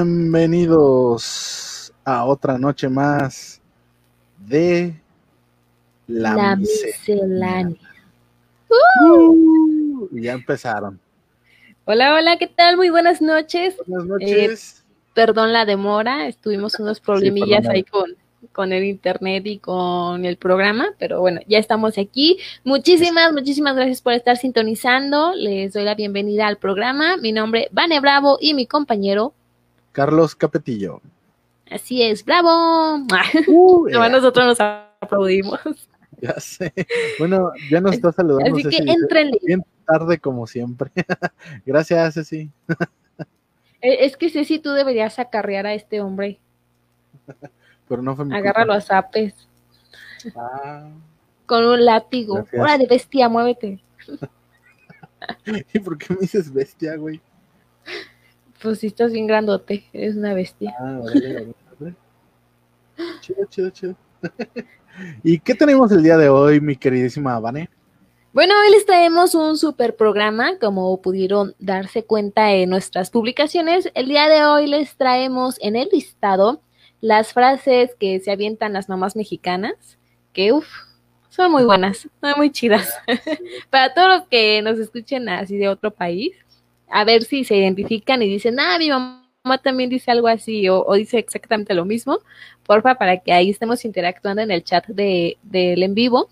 Bienvenidos a otra noche más de la, La miscelánea. Uh, ya empezaron. Hola, hola, ¿qué tal? Muy buenas noches. Buenas noches. Perdón la demora, estuvimos unos problemillas ahí con, con el internet y con el programa, pero bueno, ya estamos aquí. Muchísimas, muchísimas gracias por estar sintonizando. Les doy la bienvenida al programa. Mi nombre es Vane Bravo y mi compañero, Carlos Capetillo. así es, Bravo. Uh, nosotros nos aplaudimos. ya sé. Bueno, ya nos está saludando. Así que entrenle. Bien tarde como siempre. Gracias, Ceci. Eh, Es que Ceci, tú deberías acarrear a este hombre. Pero no fue mi Agárralo a zapes. Ah, con un látigo. Gracias. Hora de bestia, muévete. ¿Y por qué me dices bestia, güey? Pues si estás bien grandote, eres una bestia. Ah, órale, órale. Chido, chido, chido. ¿Y qué tenemos el día de hoy, mi queridísima Vane? Bueno, hoy les traemos un super programa, como pudieron darse cuenta en nuestras publicaciones. El día de hoy les traemos en el listado las frases que se avientan las mamás mexicanas, que uff, son muy buenas, son muy chidas. Para todos los que nos escuchen así de otro país, a ver si se identifican y dicen, ah, mi mamá también dice algo así o, dice exactamente lo mismo, porfa, para que ahí estemos interactuando en el chat de, del en vivo.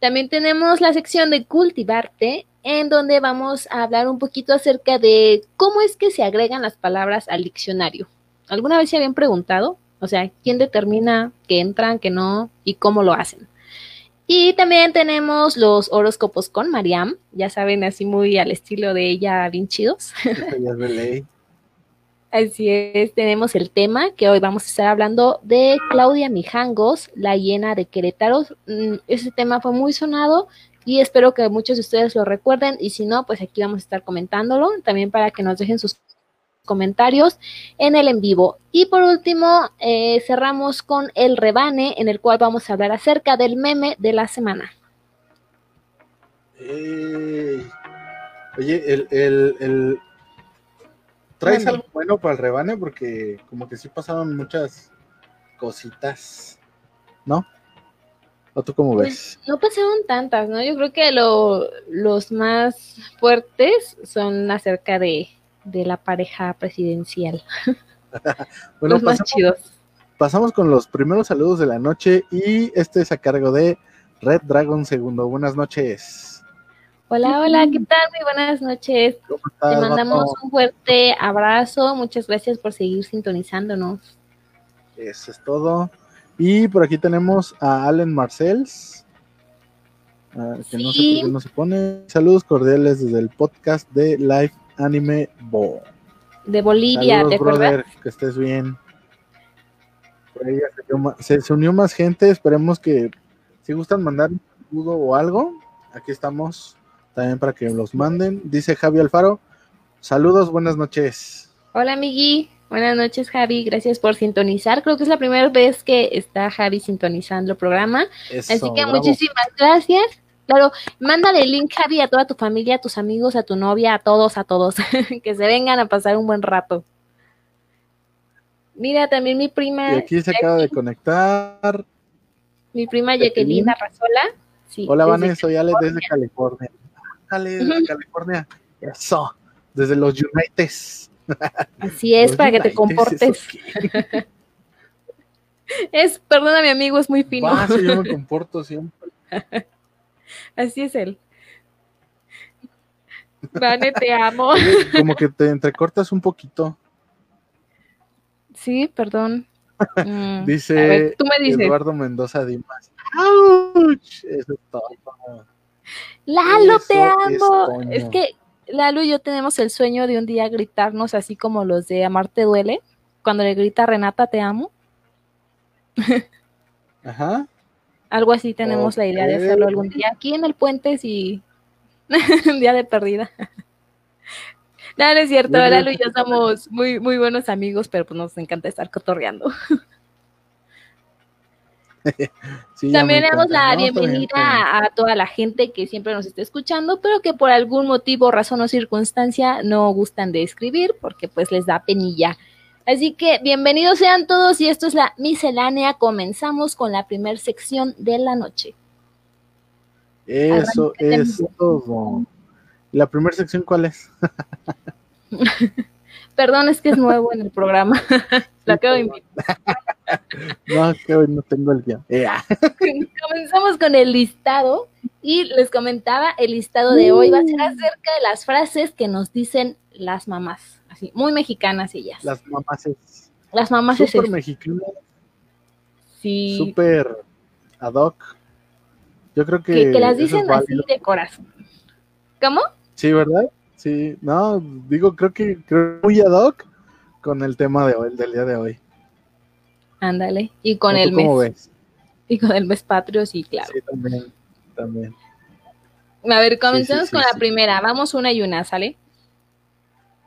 También tenemos la sección de cultivarte, en donde vamos a hablar un poquito acerca de cómo es que se agregan las palabras al diccionario. ¿Alguna vez se habían preguntado? O sea, ¿quién determina que entran, que no y cómo lo hacen? Y también tenemos los horóscopos con Mariam, ya saben, así muy al estilo de ella, bien chidos. Ya. Así es, tenemos el tema que hoy vamos a estar hablando de Claudia Mijangos, la hiena de Querétaro. Mm, Ese tema fue muy sonado y espero que muchos de ustedes lo recuerden y si no, pues aquí vamos a estar comentándolo también para que nos dejen sus comentarios en el en vivo. Y por último, eh, cerramos con el rebane en el cual vamos a hablar acerca del meme de la semana. Ey. Oye, el, el, el... ¿traes algo bueno para el rebane? Porque como que sí pasaron muchas cositas, ¿no? ¿O tú cómo ves? No pasaron tantas, ¿no? Yo creo que lo- los más fuertes son acerca de, de la pareja presidencial. Bueno, los más pasemos, chidos. pasamos con los primeros saludos de la noche y este es a cargo de Red Dragon Segundo. Buenas noches. Hola, hola, ¿qué tal? Muy buenas noches. ¿Cómo Te mandamos un fuerte abrazo. Muchas gracias por seguir sintonizándonos. Eso es todo. Y por aquí tenemos a Allen Marcells, ah, que no sé Sí. por qué no se pone. Saludos cordiales desde el podcast de Live Anime Bo. De Bolivia, Saludos, ¿te acuerdas? brother, que estés bien. Por ahí ya se, unió ma- se- se unió más gente. Esperemos que si gustan mandar un saludo o algo, aquí estamos también para que los manden. Dice Javi Alfaro. Saludos, buenas noches. Hola, amigui. Buenas noches, Javi. Gracias por sintonizar. Creo que es la primera vez que está Javi sintonizando el programa. Eso, Así que bravo. muchísimas gracias. Claro, mándale el link, Javi, a toda tu familia, a tus amigos, a tu novia, a todos, a todos, que se vengan a pasar un buen rato. Mira, también mi prima, Y aquí se acaba de conectar. mi prima Jacqueline. Arrazola. Sí, Hola, Vanessa, soy Ale desde California. California. Ale desde California. Eso. Desde los Unites. Así es, Los para que te comportes. Es, perdona, mi amigo, es muy fino. Va, si yo me comporto siempre. Así es él. Vane, te amo. Como que te entrecortas un poquito. Sí, perdón. Mm, Dice ver, tú me dices. Eduardo Mendoza Dimas. ¡Auch! Eso es todo. Lalo, Eso te es amo. Toño. Es, que Lalo y yo tenemos el sueño de un día gritarnos así como los de Amarte duele, cuando le grita Renata, te amo. Ajá. Algo así tenemos la idea de hacerlo algún día aquí en el puente, si un día de perdida. No, no es cierto, Muy bien. Lalo y yo somos muy, muy buenos amigos, pero pues nos encanta estar cotorreando. Sí, También le damos la. No, bienvenida bien. a toda la gente que siempre nos está escuchando, pero que por algún motivo, razón o circunstancia no gustan de escribir porque pues les da penilla. Así que bienvenidos sean todos y esto es la miscelánea. Comenzamos con la primer sección de la noche. Eso es todo. ¿La primera sección cuál es? Perdón, es que es nuevo en el programa. Lo acabo de invitar. No, que hoy no tengo el guion. Eh, ah, Comenzamos con el listado y les comentaba, el listado de hoy va a ser acerca de las frases que nos dicen las mamás, así, muy mexicanas ellas. las mamás es Las mamás es súper eso. mexicana, Sí, súper ad hoc. Yo creo que. que, que las es dicen así de corazón. ¿Cómo? Sí, ¿verdad? Sí, no, digo, creo que creo muy ad hoc con el tema de hoy, del día de hoy. Ándale. Y con ¿O el mes. ¿Cómo ves? Y con el mes patrio, sí, claro. Sí, también, también. A ver, comencemos sí, con sí, la primera. Vamos una y una, ¿sale?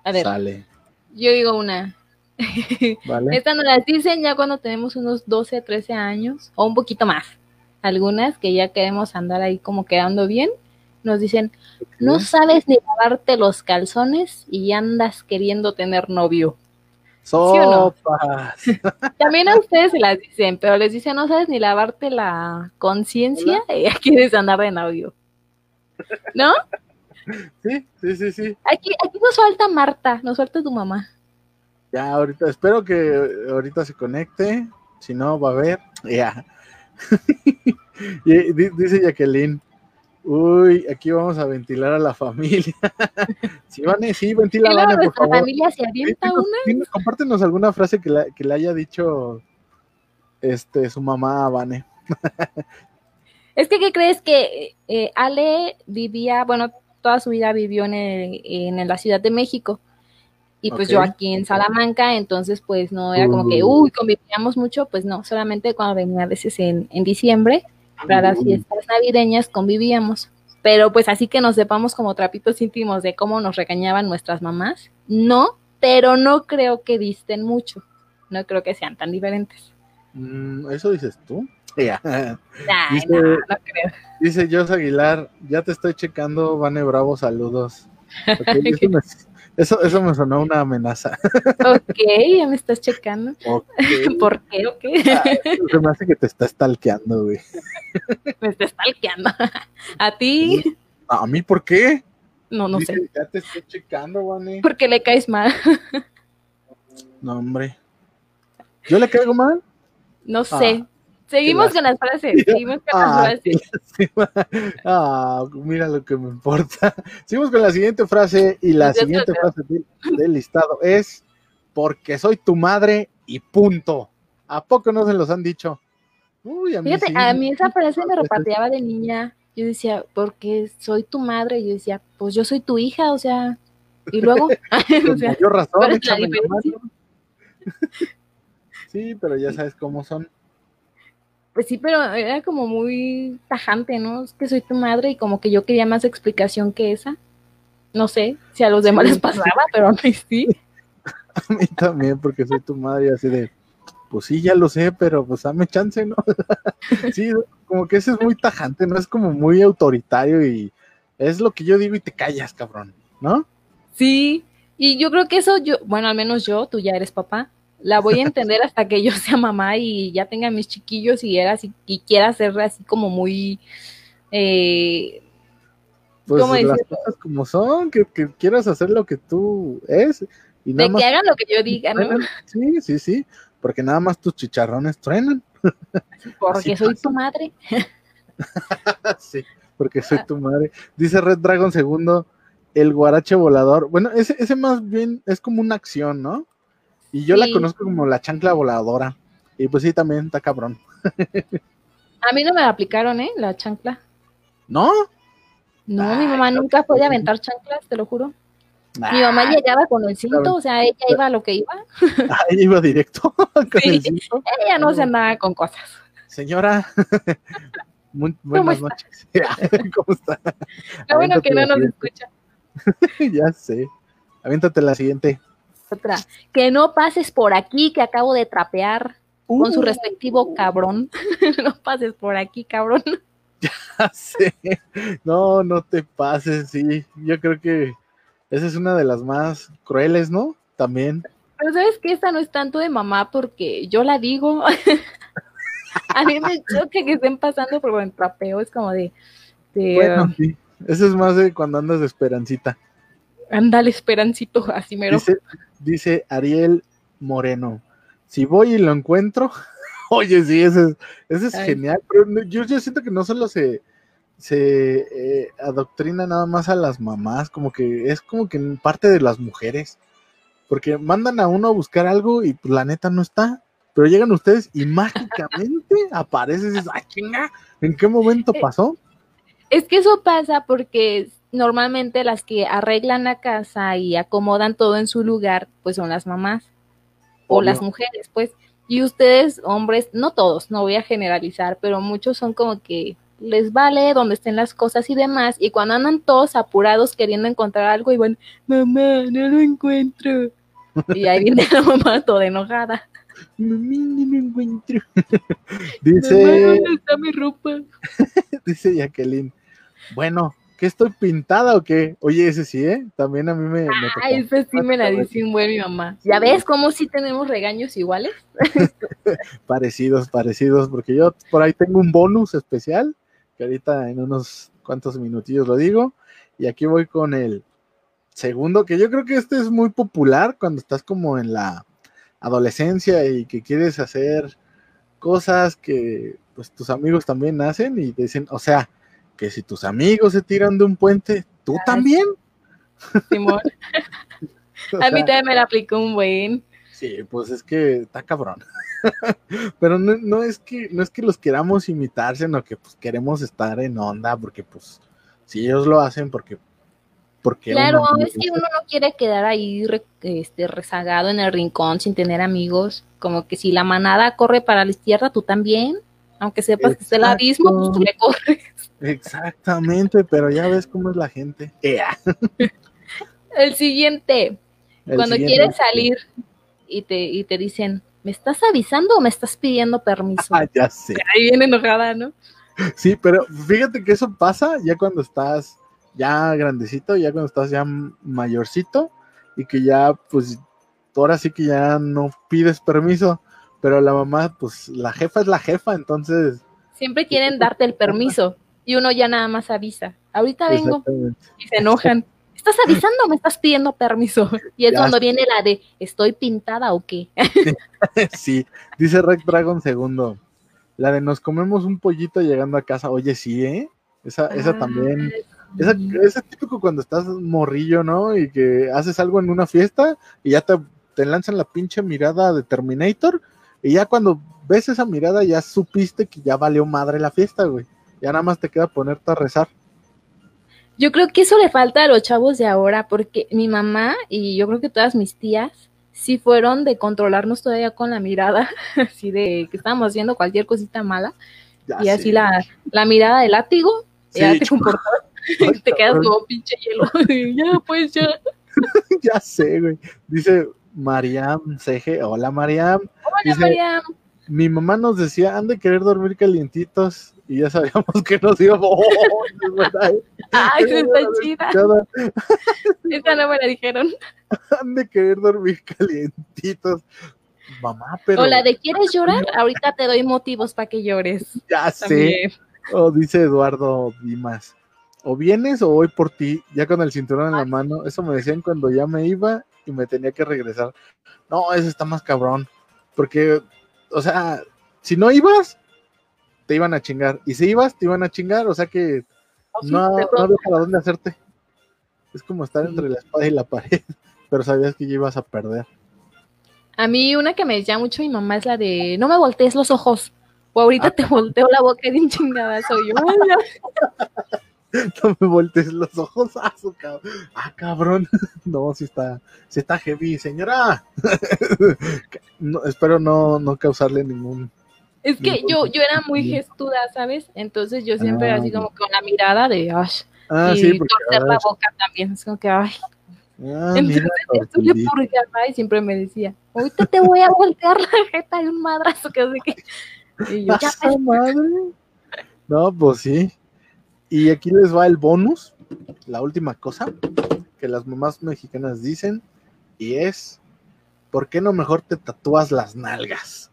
A ver, Sale, yo digo una. ¿vale? Estas nos las dicen ya cuando tenemos unos 12, 13 años o un poquito más. Algunas que ya queremos andar ahí como quedando bien, nos dicen, no sabes ni lavarte los calzones y andas queriendo tener novio. no? Sopas. También a ustedes se las dicen, pero les dicen, no sabes ni lavarte la conciencia y ya quieres andar de novio. ¿No? Sí, sí, sí, sí. Aquí, aquí nos falta Marta, nos falta tu mamá. Ya, ahorita, espero que ahorita se conecte. Si no, va a ver. Ya. Y di- dice Jacqueline. Uy, aquí vamos a ventilar a la familia. sí, Vane, sí, ventila, luego Vane, por favor. familia se avienta dinos- una. dinos- compártenos alguna frase que, la- que le haya dicho este su mamá a Vane. Es que, ¿qué crees que eh, Ale vivía, bueno, toda su vida vivió en, el- en la Ciudad de México? Y pues yo aquí en Salamanca, entonces pues no era como que, Uh. uy, convivíamos mucho, pues no, solamente cuando venía a veces en, en diciembre, para las Uh. fiestas navideñas convivíamos. Pero pues así que nos sepamos como trapitos íntimos de cómo nos regañaban nuestras mamás, no, pero no creo que disten mucho, no creo que sean tan diferentes. Mm, ¿Eso dices tú? Ya. Dice- no, no creo. Dice Jos Aguilar, ya te estoy checando, Vane Bravo, saludos. Eso, me, eso, eso me sonó una amenaza. Ok, ya me estás checando. ¿Por qué o qué? Ah, Se me hace que te está stalkeando, güey. Me estás stalkeando. ¿A ti? ¿A mí por qué? No, no Dice, sé. Ya te estoy checando, Vane. ¿Por qué le caes mal? No, hombre. ¿Yo le caigo mal? No sé. Seguimos con las frases. Seguimos con las Ah, frases. qué lástima. Ah, mira lo que me importa. Seguimos con la siguiente frase y la siguiente frase del, del listado es porque soy tu madre y punto. ¿A poco no se los han dicho? Uy, a mí Fíjate, sí. a mí esa frase me repateaba de niña. Yo decía, porque soy tu madre. Yo decía, pues yo soy tu hija, o sea. Y luego, o sea, razón. Sí, pero ya sabes cómo son. Pues sí, pero era como muy tajante, ¿no? Es que soy tu madre y como que yo quería más explicación que esa. No sé si a los demás les pasaba, pero a mí sí. A mí también, porque soy tu madre y así de, pues sí, ya lo sé, pero pues dame chance, ¿no? sí, como que ese es muy tajante, ¿no? Es como muy autoritario y es lo que yo digo y te callas, cabrón, ¿no? Sí, y yo creo que eso yo, bueno, al menos yo, tú ya eres papá, la voy a entender hasta que yo sea mamá y ya tenga mis chiquillos y era así, y quiera ser así como muy, eh, Pues ¿Cómo las cosas como son, que, que quieras hacer lo que tú es y nada de más que hagan lo que yo diga, ¿no? Sí, sí, sí, porque nada más tus chicharrones truenan. Porque así soy pasa. tu madre. sí, porque soy tu madre. Dice Red Dragon segundo, el guarache volador. Bueno, ese, ese más bien es como una acción, ¿no? Y yo la conozco como la chancla voladora. Y pues sí, también está cabrón. A mí no me la aplicaron, ¿eh? La chancla. ¿No? No, Ay, mi mamá no, nunca fue de sí. aventar chanclas, te lo juro. Mi Ah, mamá llegaba con el cinto, o sea, ella iba a lo que iba. ahí iba directo con Sí. el cinto. Ella no se andaba con cosas. Señora, muy buenas noches. ¿Cómo está? Bueno que no nos escucha. ya sé. Aviéntate la siguiente. Otra. Que no pases por aquí, que acabo de trapear. con su Uh. respectivo cabrón. no pases por aquí, cabrón. Ya sé. No, no te pases, sí. Yo creo que esa es una de las más crueles, ¿no? También. Pero sabes que esta no es tanto de mamá porque yo la digo. A mí me choca que estén pasando por buen trapeo. Es como de, de Bueno, sí. Eso es más de cuando andas de esperancita. Ándale, esperancito, así mero. Dice, dice Ariel Moreno. Si voy y lo encuentro, oye, sí, ese es, ese es Ay. genial. Pero yo, yo siento que no solo se, se eh, adoctrina nada más a las mamás, como que es como que parte de las mujeres. Porque mandan a uno a buscar algo y pues, la neta no está. Pero llegan ustedes y mágicamente aparece y dices, ¡ay, chinga! ¿En qué momento Eh, pasó? Es que eso pasa porque normalmente las que arreglan la casa y acomodan todo en su lugar, pues son las mamás o las mujeres, pues. Y ustedes, hombres, no todos, no voy a generalizar, pero muchos son como que les vale donde estén las cosas y demás, y cuando andan todos apurados queriendo encontrar algo y van, mamá, no lo encuentro. Y ahí viene la mamá toda enojada. Mami, no lo encuentro. Mamá, Dice, ¿dónde está mi ropa? dice Jacqueline. Bueno, ¿qué estoy pintada o qué? Oye, ese sí, ¿eh? También a mí me, me. Ay, esa sí me la dice un buen mi mamá. ¿Ya ves cómo sí tenemos regaños iguales? Parecidos, parecidos, porque yo por ahí tengo un bonus especial, que ahorita en unos cuantos minutillos lo digo. Y aquí voy con el segundo, que yo creo que este es muy popular cuando estás como en la adolescencia y que quieres hacer cosas que pues tus amigos también hacen y te dicen, o sea, que si tus amigos se tiran de un puente, tú también. Simón. A mí también me la aplicó un buen. Sí, pues es que está cabrón. Pero no, no es que no es que los queramos imitar, sino que pues queremos estar en onda, porque pues si ellos lo hacen, porque porque Claro, uno no es que uno no quiere quedar ahí re- este, rezagado en el rincón sin tener amigos. Como que si la manada corre para la izquierda, tú también. Aunque sepas que está el abismo, pues tú le corres. Exactamente, pero ya ves cómo es la gente. El siguiente, El cuando siguiente- quieres salir y te, y te dicen, ¿me estás avisando o me estás pidiendo permiso? Ah, ya sé. Ahí viene enojada, ¿no? Sí, pero fíjate que eso pasa ya cuando estás ya grandecito, ya cuando estás ya mayorcito y que ya pues ahora sí que ya no pides permiso, pero la mamá pues la jefa es la jefa, entonces Siempre quieren darte el permiso y uno ya nada más avisa. Ahorita vengo y se enojan. ¿Estás avisando o me estás pidiendo permiso? Y es Ya cuando viene la de, ¿estoy pintada o qué? sí, dice Rec Dragon segundo. La de nos comemos un pollito llegando a casa. Oye, sí, ¿eh? Esa, esa también. Esa, ese es típico cuando estás morrillo, ¿no? Y que haces algo en una fiesta y ya te, te lanzan la pinche mirada de Terminator. Y ya cuando ves esa mirada, ya supiste que ya valió madre la fiesta, güey. Ya nada más te queda ponerte a rezar. Yo creo que eso le falta a los chavos de ahora, porque mi mamá y yo creo que todas mis tías sí fueron de controlarnos todavía con la mirada, así de que estábamos haciendo cualquier cosita mala, Ya y así la, la mirada de látigo, ya Sí, te comportas, Ay, te quedas como pinche hielo. ya, pues ya. ya sé, güey. Dice Mariam CG. Hola, Mariam. Hola, Dice- María. Mi mamá nos decía, han de querer dormir calientitos. Y ya sabíamos que nos íbamos. Oh. Ay, esa está chida. Esta no me la dijeron. Han de querer dormir calientitos. Mamá, pero O la de ¿quieres llorar? Ahorita te doy motivos para que llores. ya sé. O dice Eduardo Dimas. O vienes o voy por ti, ya con el cinturón en la mano. Eso me decían cuando ya me iba y me tenía que regresar. No, eso está más cabrón. Porque, o sea, si no ibas, te iban a chingar. Y si ibas, te iban a chingar. O sea que no, de no todo. había para dónde hacerte. Es como estar entre la espada y la pared. Pero sabías que ya ibas a perder. A mí una que me decía mucho mi mamá es la de no me voltees los ojos. O ahorita te volteo la boca de un chingada soy yo. No me voltees los ojos. Ah, su cab- ah, cabrón. No, si está, si está heavy, señora. No, espero no, no causarle ningún. Es que yo, yo era muy gestuda, ¿sabes? Entonces yo siempre Ah. así como con la mirada de ay, Ah, y sí, porque torcer la ah, boca también. Es como que ay, Ah, Entonces yo le purgaba y siempre me decía, ahorita te voy a voltear la jeta de un madrazo que sé qué. Y yo, ya ¡Asa madre! No, pues sí. Y aquí les va el bonus, la última cosa que las mamás mexicanas dicen, y es, ¿por qué no mejor te tatúas las nalgas?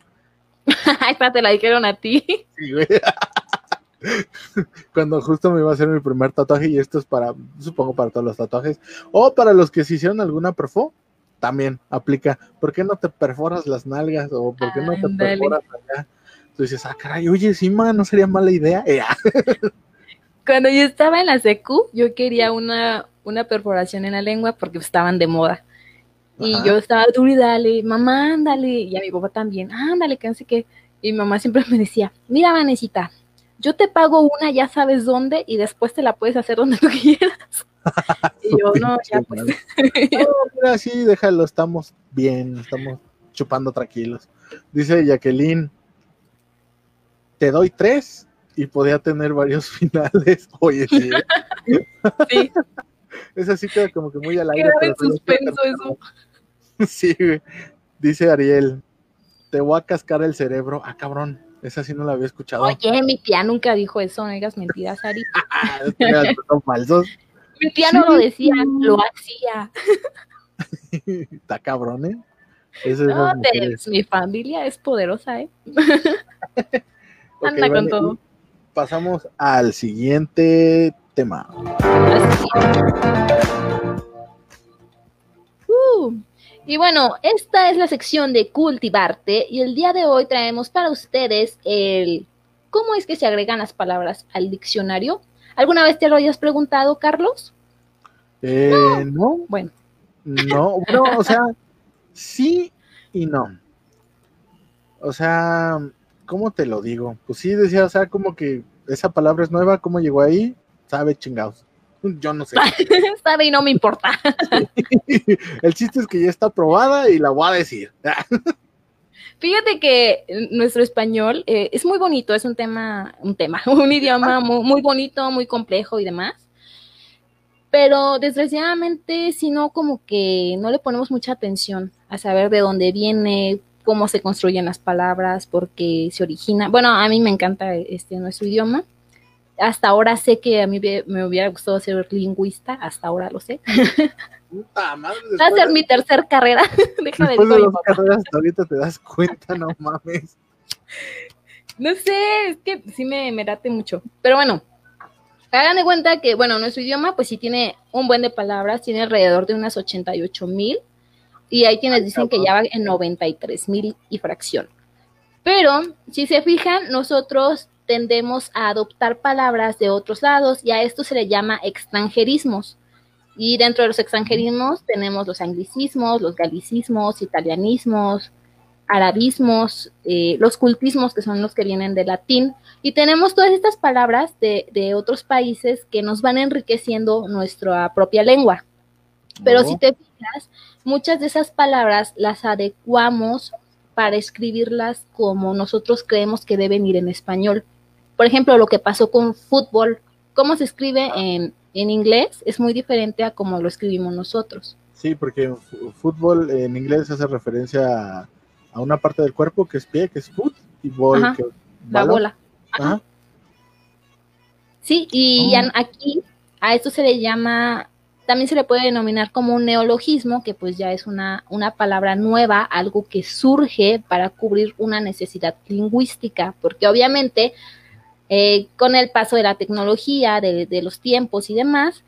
Ay, espérate, la dijeron a ti. Sí, güey. Cuando justo me iba a hacer mi primer tatuaje, y esto es para, supongo, para todos los tatuajes, o para los que se hicieron alguna perfo, también aplica. ¿Por qué no te perforas las nalgas? O ¿por qué no te perforas allá? Tú dices, ah, caray, oye, sí, ma, no sería mala idea. Cuando yo estaba en la secu, yo quería una, una perforación en la lengua porque estaban de moda. Y Ajá. yo estaba duro y dale, mamá, ándale. Y a mi papá también, ándale, que no sé qué. Y mi mamá siempre me decía, mira, Vanesita, yo te pago una, ya sabes dónde, y después te la puedes hacer donde tú quieras. y yo, no, ya pues. No, mira, sí, déjalo, estamos bien, estamos chupando tranquilos. Dice Jacqueline, te doy tres y podía tener varios finales. Oye, sí. Sí, es así queda como que muy al aire. pero en suspenso eso. Sí, güey. Dice Ariel, te voy a cascar el cerebro. Ah, cabrón, esa sí no la había escuchado. Oye, mi tía nunca dijo eso, no digas mentiras, Ari. Ah, son falsos. Mi tía no Sí. lo decía, lo hacía. Está cabrón, ¿eh? No, te- mi familia es poderosa, ¿eh? Anda con vale, todo. Pasamos al siguiente tema. Uh, y bueno, esta es la sección de cultivarte y el día de hoy traemos para ustedes el cómo es que se agregan las palabras al diccionario. ¿Alguna vez te lo hayas preguntado, Carlos? Eh, no, Bueno, no, bueno, o sea, sí y no. O sea, ¿cómo te lo digo? Pues sí, decía, o sea, como que esa palabra es nueva, ¿cómo llegó ahí? Sabe chingados. Yo no sé. sabe y no me importa. El chiste es que ya está aprobada y la voy a decir. Fíjate que nuestro español eh, es muy bonito, es un tema, un tema, un idioma muy, muy bonito, muy complejo y demás. Pero desgraciadamente, si no, como que no le ponemos mucha atención a saber de dónde viene, cómo se construyen las palabras, por qué se origina. Bueno, a mí me encanta este nuestro idioma. Hasta ahora sé que a mí me hubiera gustado ser lingüista, hasta ahora lo sé. Puta madre, Va a ser mi tercer carrera. Déjame Después de carreras hasta ahorita te das cuenta, no mames. No sé, es que sí me, me late mucho. Pero bueno, hagan de cuenta que, bueno, nuestro idioma pues sí tiene un buen de palabras, tiene alrededor de unas 88 mil. Y hay quienes dicen que ya va en 93 mil y fracción. Pero si se fijan, nosotros tendemos a adoptar palabras de otros lados y a esto se le llama extranjerismos. Y dentro de los extranjerismos tenemos los anglicismos, los galicismos, italianismos, arabismos, eh, los cultismos, que son los que vienen de latín, y tenemos todas estas palabras de, de otros países que nos van enriqueciendo nuestra propia lengua. Pero No. si te fijas, muchas de esas palabras las adecuamos para escribirlas como nosotros creemos que deben ir en español. Por ejemplo, lo que pasó con fútbol, cómo se escribe en, en inglés es muy diferente a cómo lo escribimos nosotros. Sí, porque fútbol en inglés hace referencia a, a una parte del cuerpo que es pie, que es foot, y ball, Ajá, que La bola. Ajá. Sí, y Oh. aquí a esto se le llama, también se le puede denominar como un neologismo, que pues ya es una, una palabra nueva, algo que surge para cubrir una necesidad lingüística, porque obviamente eh, con el paso de la tecnología, de, de los tiempos y demás,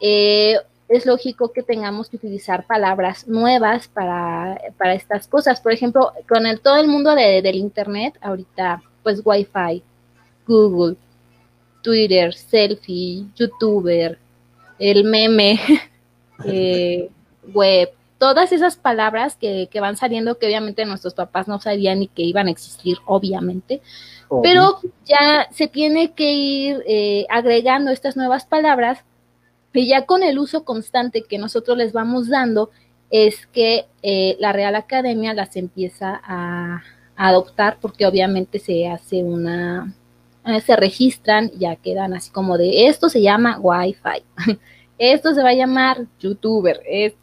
eh, es lógico que tengamos que utilizar palabras nuevas para, para estas cosas. Por ejemplo, con el, todo el mundo de- del Internet, ahorita, pues Wi-Fi, Google, Twitter, selfie, youtuber, el meme, eh, web, todas esas palabras que, que van saliendo que obviamente nuestros papás no sabían ni que iban a existir, obviamente, pero ya se tiene que ir eh, agregando estas nuevas palabras y ya con el uso constante que nosotros les vamos dando es que eh, la Real Academia las empieza a, a adoptar porque obviamente se hace una, se registran, ya quedan así como de esto se llama Wi-Fi. esto se va a llamar youtuber,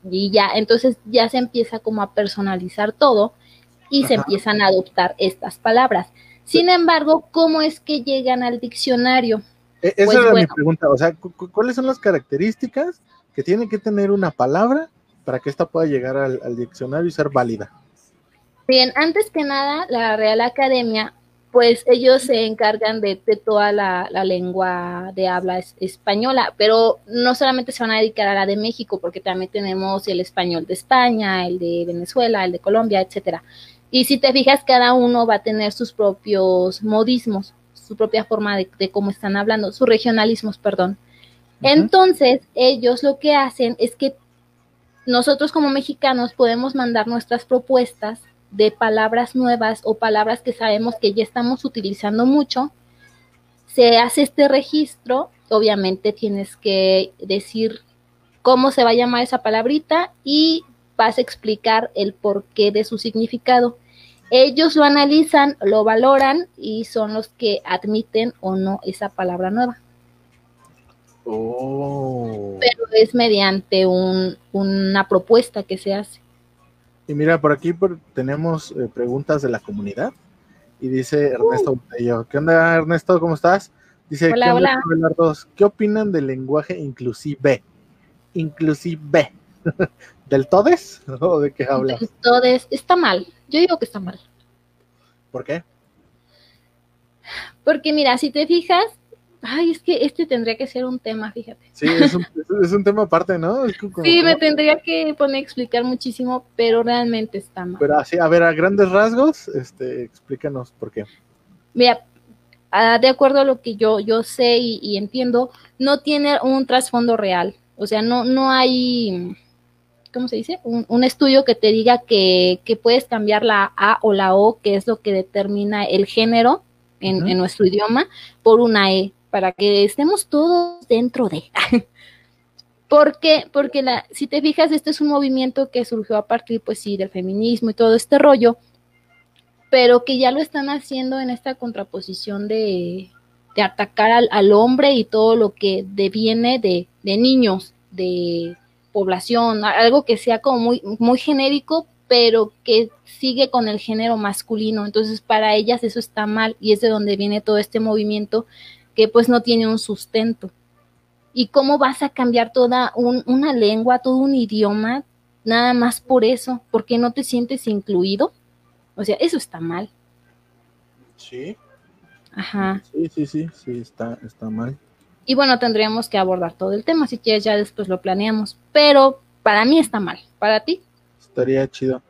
y ya, entonces ya se empieza como a personalizar todo y se empiezan a adoptar estas palabras. Sin embargo, ¿cómo es que llegan al diccionario? E, esa pues era mi pregunta, o sea, ¿cuáles son las características que tiene que tener una palabra para que ésta pueda llegar al, diccionario y ser válida? Bien, antes que nada, la Real Academia, pues ellos se encargan de, toda la, lengua de habla española, pero no solamente se van a dedicar a la de México, porque también tenemos el español de España, el de Venezuela, el de Colombia, etcétera. Y si te fijas, cada uno va a tener sus propios modismos, su propia forma de, cómo están hablando, sus regionalismos, perdón. Entonces, ellos lo que hacen es que nosotros como mexicanos podemos mandar nuestras propuestas de palabras nuevas o palabras que sabemos que ya estamos utilizando mucho. Se hace este registro, obviamente tienes que decir cómo se va a llamar esa palabrita y vas a explicar el porqué de su significado. Ellos lo analizan, lo valoran y son los que admiten o no esa palabra nueva. Oh. Pero es mediante una propuesta que se hace. Y mira, por aquí tenemos eh, preguntas de la comunidad. Y dice Ernesto uh. ¿Qué onda, Ernesto? ¿Cómo estás? Dice, hola, hola. ¿qué opinan del lenguaje inclusive? Inclusive. ¿Del todes? ¿O de qué hablas? Del todes. Está mal. Yo digo que está mal. ¿Por qué? Porque mira, si te fijas, ay, es que este tendría que ser un tema, fíjate. Sí, es un, es un tema aparte, ¿no? sí, me tendría que poner a explicar muchísimo, pero realmente está mal. Pero así, a ver, a grandes rasgos, este, explícanos por qué. Mira, de acuerdo a lo que yo, yo sé y, entiendo, no tiene un trasfondo real. O sea, no, no hay, ¿cómo se dice? Un, estudio que te diga que, que, puedes cambiar la A o la O, que es lo que determina el género en, en nuestro idioma, por una E para que estemos todos dentro de. ¿Por qué? Porque la, si te fijas, este es un movimiento que surgió a partir, pues sí, del feminismo y todo este rollo, pero que ya lo están haciendo en esta contraposición de, de atacar al, al, hombre y todo lo que deviene de, de, niños, de población, algo que sea como muy, muy genérico, pero que sigue con el género masculino. Entonces, para ellas eso está mal y es de donde viene todo este movimiento que pues no tiene un sustento. ¿Y cómo vas a cambiar toda una lengua, todo un idioma, nada más por eso? Porque no te sientes incluido. O sea, eso está mal. Sí. Ajá. Sí, sí, sí, sí, está, está mal. Y bueno, tendríamos que abordar todo el tema, si quieres ya después lo planeamos. Pero para mí está mal. ¿Para ti? Estaría chido.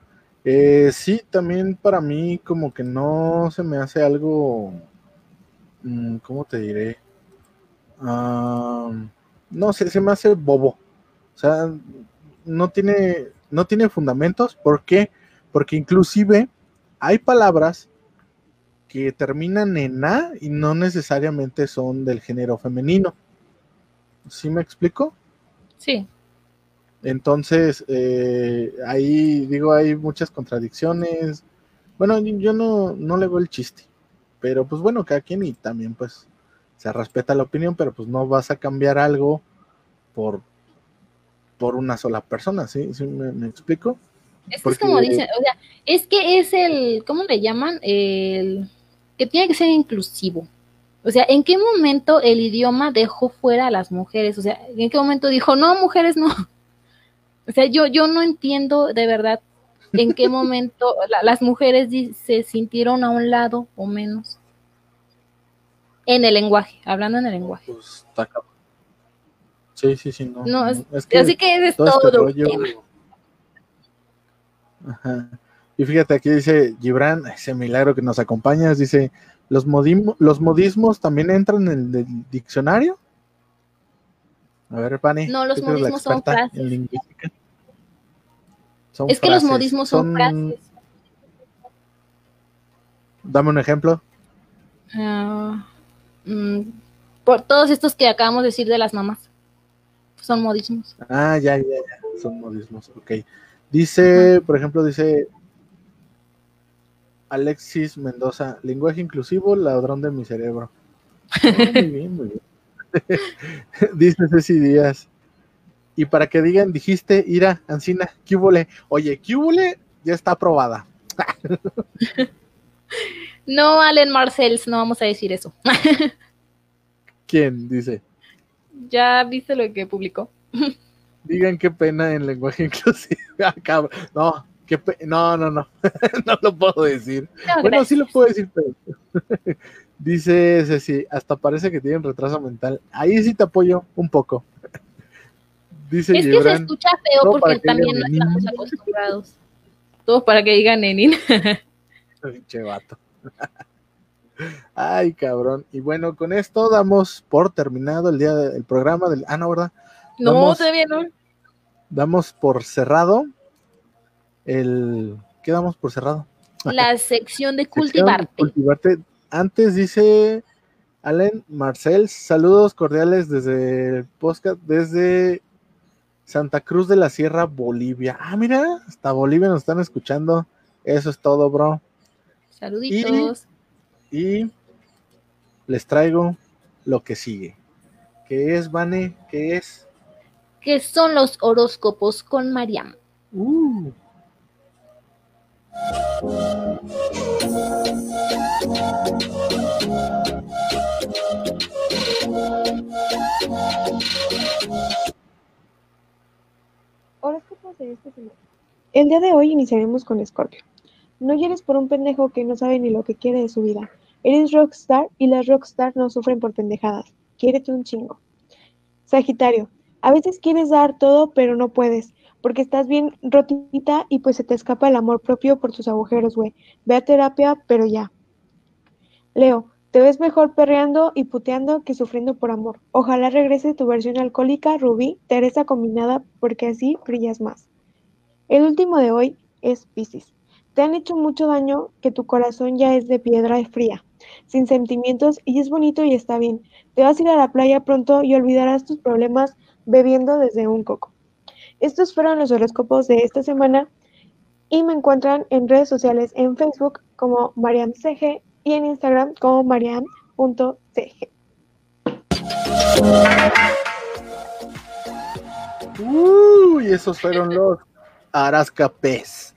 Eh, sí, también para mí como que no se me hace algo ¿cómo te diré? no sé, se me hace bobo. O sea, no tiene, no tiene fundamentos. ¿Por qué? Porque inclusive hay palabras que terminan en A y no necesariamente son del género femenino. ¿Sí me explico? Sí. Entonces, eh, ahí digo, hay muchas contradicciones. Bueno, yo no, no le veo el chiste. Pero pues bueno, cada quien y también pues se respeta la opinión, pero pues no vas a cambiar algo por, por una sola persona, ¿sí? ¿Sí me, explico? Es, es como dicen, o sea, es que es el, ¿cómo le llaman? El que tiene que ser inclusivo. O sea, ¿en qué momento el idioma dejó fuera a las mujeres? O sea, ¿en qué momento dijo, no, mujeres no? O sea, yo, yo no entiendo de verdad en qué momento las mujeres se sintieron a un lado o menos. En el lenguaje, hablando en el lenguaje. Pues, sí, sí, sí, no. así que es todo. Este tema. Ajá. Y fíjate, aquí dice Gibran, ese milagro que nos acompañas, dice, ¿los, los modismos también entran en el diccionario? A ver, Pani. No, los modismos son frases. En es que los modismos son, frases. Dame un ejemplo. Ah, mm, por todos estos que acabamos de decir de las mamás. Son modismos. Ah, ya, ya, ya. Son modismos. Ok. Dice, por ejemplo, dice Alexis Mendoza, lenguaje inclusivo, ladrón de mi cerebro. muy bien, muy bien. dice Ceci Díaz, Y para que digan, dijiste, Ira, Ancina, Cúbole. Oye, Cúbole ya está aprobada. no, Allen Marcells, no vamos a decir eso. ¿Quién dice? Ya viste lo que publicó. Digan qué pena en lenguaje inclusivo. Ah, no, qué no, no, no. no lo puedo decir. bueno, sí lo puedo decir, pero. Dice Ceci, hasta parece que tienen retraso mental. Ahí sí te apoyo un poco. Dice es que se escucha feo porque también no estamos acostumbrados. Todos para que digan Nenin. Pinche vato. Ay, cabrón. Y bueno, con esto damos por terminado el día del programa del. Ah, no, ¿verdad? No, todavía no. Damos por cerrado el. ¿Qué damos por cerrado? La sección de cultivarte. cultivarte. Antes dice Allen Marcel, saludos cordiales desde el podcast, desde Santa Cruz de la Sierra, Bolivia. Ah, mira, hasta Bolivia nos están escuchando. Eso es todo, bro. Saluditos. Y, les traigo lo que sigue. ¿Qué es, Vane? ¿Qué es? ¿Qué son los horóscopos con Mariam? Uh. Horóscopos de este semana. El día de hoy iniciaremos con Scorpio. No llores por un pendejo que no sabe ni lo que quiere de su vida. Eres rockstar y las rockstar no sufren por pendejadas. Quiérete un chingo. Sagitario. A veces quieres dar todo, pero no puedes, porque estás bien rotita y pues se te escapa el amor propio por tus agujeros, güey. Ve a terapia, pero ya. Leo. Te ves mejor perreando y puteando que sufriendo por amor. Ojalá regrese tu versión alcohólica, Rubí, Teresa combinada, porque así brillas más. El último de hoy es Pisces. Te han hecho mucho daño que tu corazón ya es de piedra fría, sin sentimientos y es bonito y está bien. Te vas a ir a la playa pronto y olvidarás tus problemas bebiendo desde un coco. Estos fueron los horóscopos de esta semana y me encuentran en redes sociales en Facebook como Mariam CG y en Instagram como marian.cg. Uy, esos fueron los Arascapés.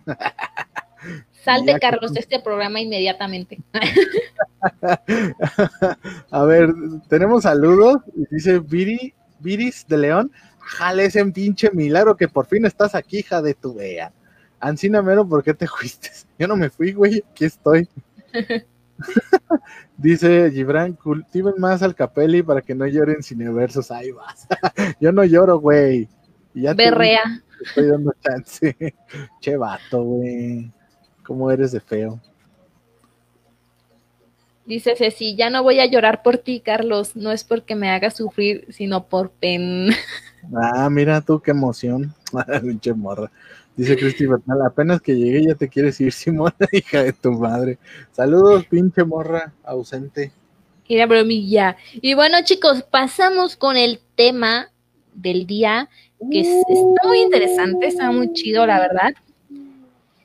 Salte, Carlos, de este programa inmediatamente. A ver, tenemos saludos. Dice Viri, Viris de León. Jale ese pinche milagro que por fin estás aquí, hija de tu vea. Ancina Mero, ¿por qué te fuiste? Yo no me fui, güey, aquí estoy. Dice Gibran, cultiven más al Capelli para que no lloren sin versos. Ahí vas. Yo no lloro, güey. Berrea. Estoy dando chance. che vato, güey. ¿Cómo eres de feo? Dice Ceci, ya no voy a llorar por ti, Carlos. No es porque me haga sufrir, sino por pen. Ah, mira tú qué emoción. Pinche morra. Dice Cristi Bernal, apenas que llegué ya te quieres ir, Simona, hija de tu madre. Saludos, pinche morra ausente. Era bromilla. Y bueno, chicos, pasamos con el tema del día, que está muy interesante, está muy chido, la verdad.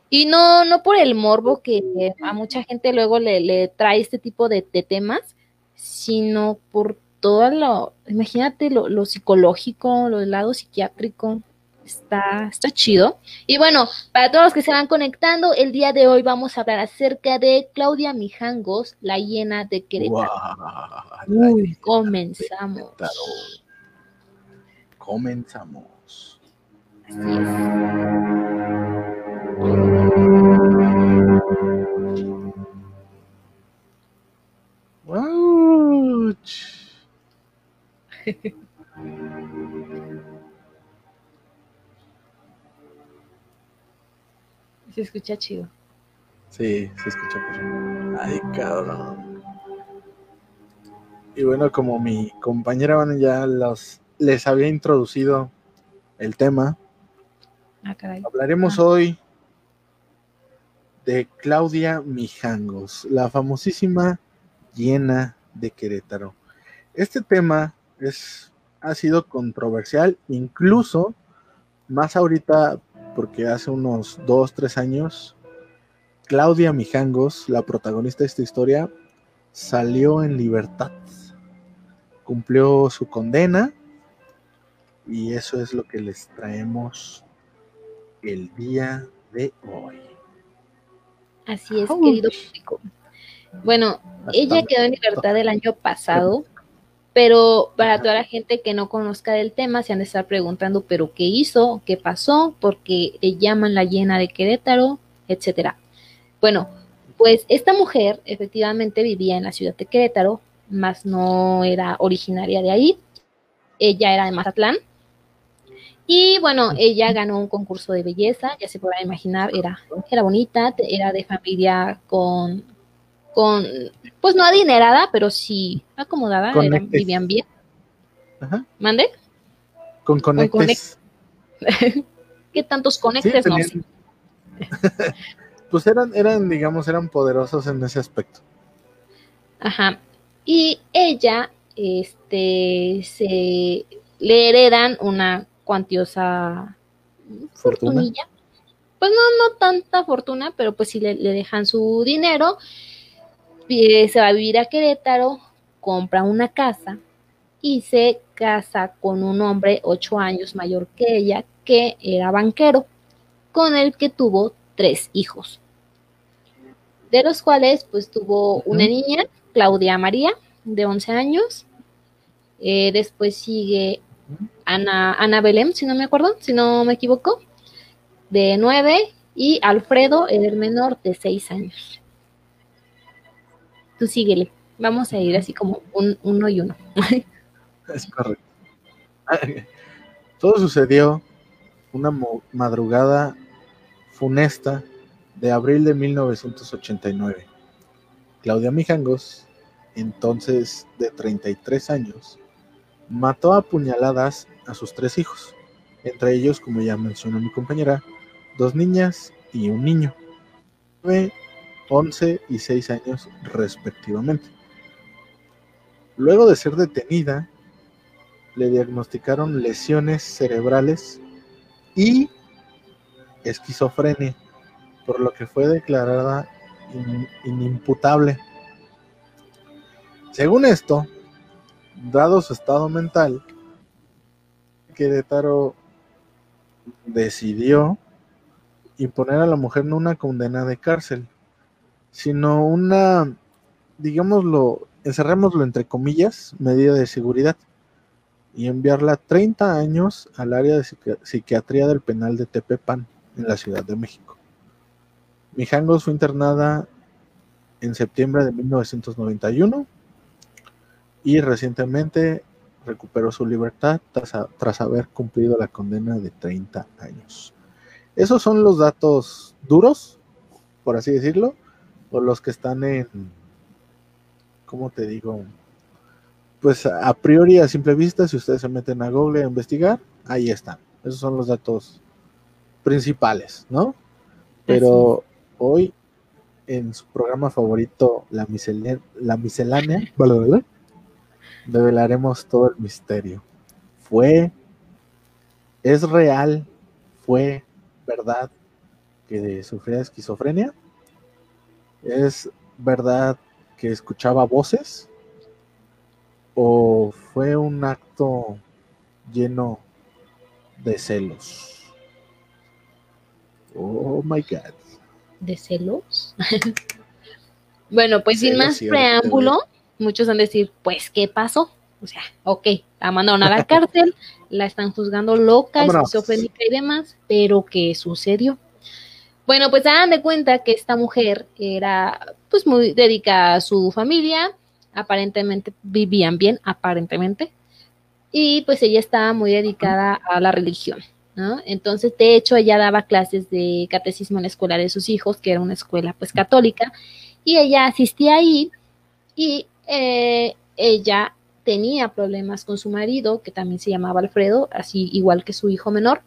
Y no, no por el morbo que a mucha gente luego le, trae este tipo de, temas, sino por todo lo, imagínate lo, lo psicológico, lo del lado psiquiátrico, está, está chido. Y bueno, para todos los que se van conectando, el día de hoy vamos a hablar acerca de Claudia Mijangos, la hiena de Querétaro. Uy, comenzamos. Comenzamos. Se escucha chido. Sí, se escucha perfecto. Ay, cabrón. Y bueno, como mi compañera Van ya los, les había introducido el tema, ah, hablaremos ah. hoy de Claudia Mijangos, la famosísima llena de Querétaro. Este tema es, ha sido controversial, incluso más ahorita porque hace unos dos, tres años, Claudia Mijangos, la protagonista de esta historia, salió en libertad. Cumplió su condena Y eso es lo que les traemos el día de hoy. Así es, querido público. Bueno, ella quedó en libertad el año pasado, pero para toda la gente que no conozca del tema se han de estar preguntando, pero ¿qué hizo? ¿Qué pasó? Porque le llaman la llena de Querétaro, etcétera. Bueno, pues esta mujer efectivamente vivía en la ciudad de Querétaro, más no era originaria de ahí. Ella era de Mazatlán. Y bueno, ella ganó un concurso de belleza, ya se podrá imaginar, era, era bonita, era de familia con, con, pues no adinerada, pero sí acomodada, vivían bien. Ajá. ¿Mande? Con conectes. ¿Qué tantos conectes? no sé. pues eran, eran, digamos, eran poderosos en ese aspecto. Ajá. Y ella, este, se le heredan una cuantiosa fortuna. Pues no, no tanta fortuna, pero pues sí le, dejan su dinero. se va a vivir a Querétaro, compra una casa y se casa con un hombre ocho años mayor que ella, que era banquero, con el que tuvo tres hijos, de los cuales pues tuvo una niña, Claudia María, de 11 años, eh, después sigue Ana, Ana Belém, si no me acuerdo, si no me equivoco, de 9, y Alfredo, el menor, de 6 años. Tú síguele, vamos a ir así como un, uno y uno. es correcto. Todo sucedió una madrugada funesta de abril de 1989. Claudia Mijangos, entonces de 33 años, mató a puñaladas a sus tres hijos, entre ellos, como ya mencionó mi compañera, dos niñas y un niño, 9, 11 y 6 años respectivamente. Luego de ser detenida, le diagnosticaron lesiones cerebrales y esquizofrenia, por lo que fue declarada inimputable. Según esto, dado su estado mental, Querétaro decidió imponer a la mujer no una condena de cárcel, sino una, digámoslo, encerrémoslo entre comillas, medida de seguridad y enviarla 30 años al área de psiquiatría del penal de Tepepan en la Ciudad de México. Mijangos fue internada en septiembre de 1991 y recientemente recuperó su libertad tras, haber cumplido la condena de 30 años. Esos son los datos duros, por así decirlo, o los que están en, ¿cómo te digo? Pues a priori, a simple vista, si ustedes se meten a Google a investigar, ahí están. Esos son los datos principales, ¿no? Pero hoy, en su programa favorito, La, Miscelánea, la miscelánea develaremos todo el misterio. ¿Fue, es real, fue verdad que sufría esquizofrenia? ¿Es verdad que escuchaba voces? ¿O fue un acto lleno de celos? Oh my God. ¿De celos? bueno, pues sin más preámbulo, muchos van a decir, pues, ¿qué pasó? O sea, ok, la mandaron a la cárcel, la están juzgando loca, esquizofrénica y demás, pero ¿qué sucedió? Bueno, pues hagan de cuenta que esta mujer era pues muy dedicada a su familia, aparentemente vivían bien, aparentemente, y pues ella estaba muy dedicada a la religión. Entonces, de hecho, ella daba clases de catecismo en la escuela de sus hijos, que era una escuela pues católica, y ella asistía ahí y eh, ella tenía problemas con su marido, que también se llamaba Alfredo, así igual que su hijo menor,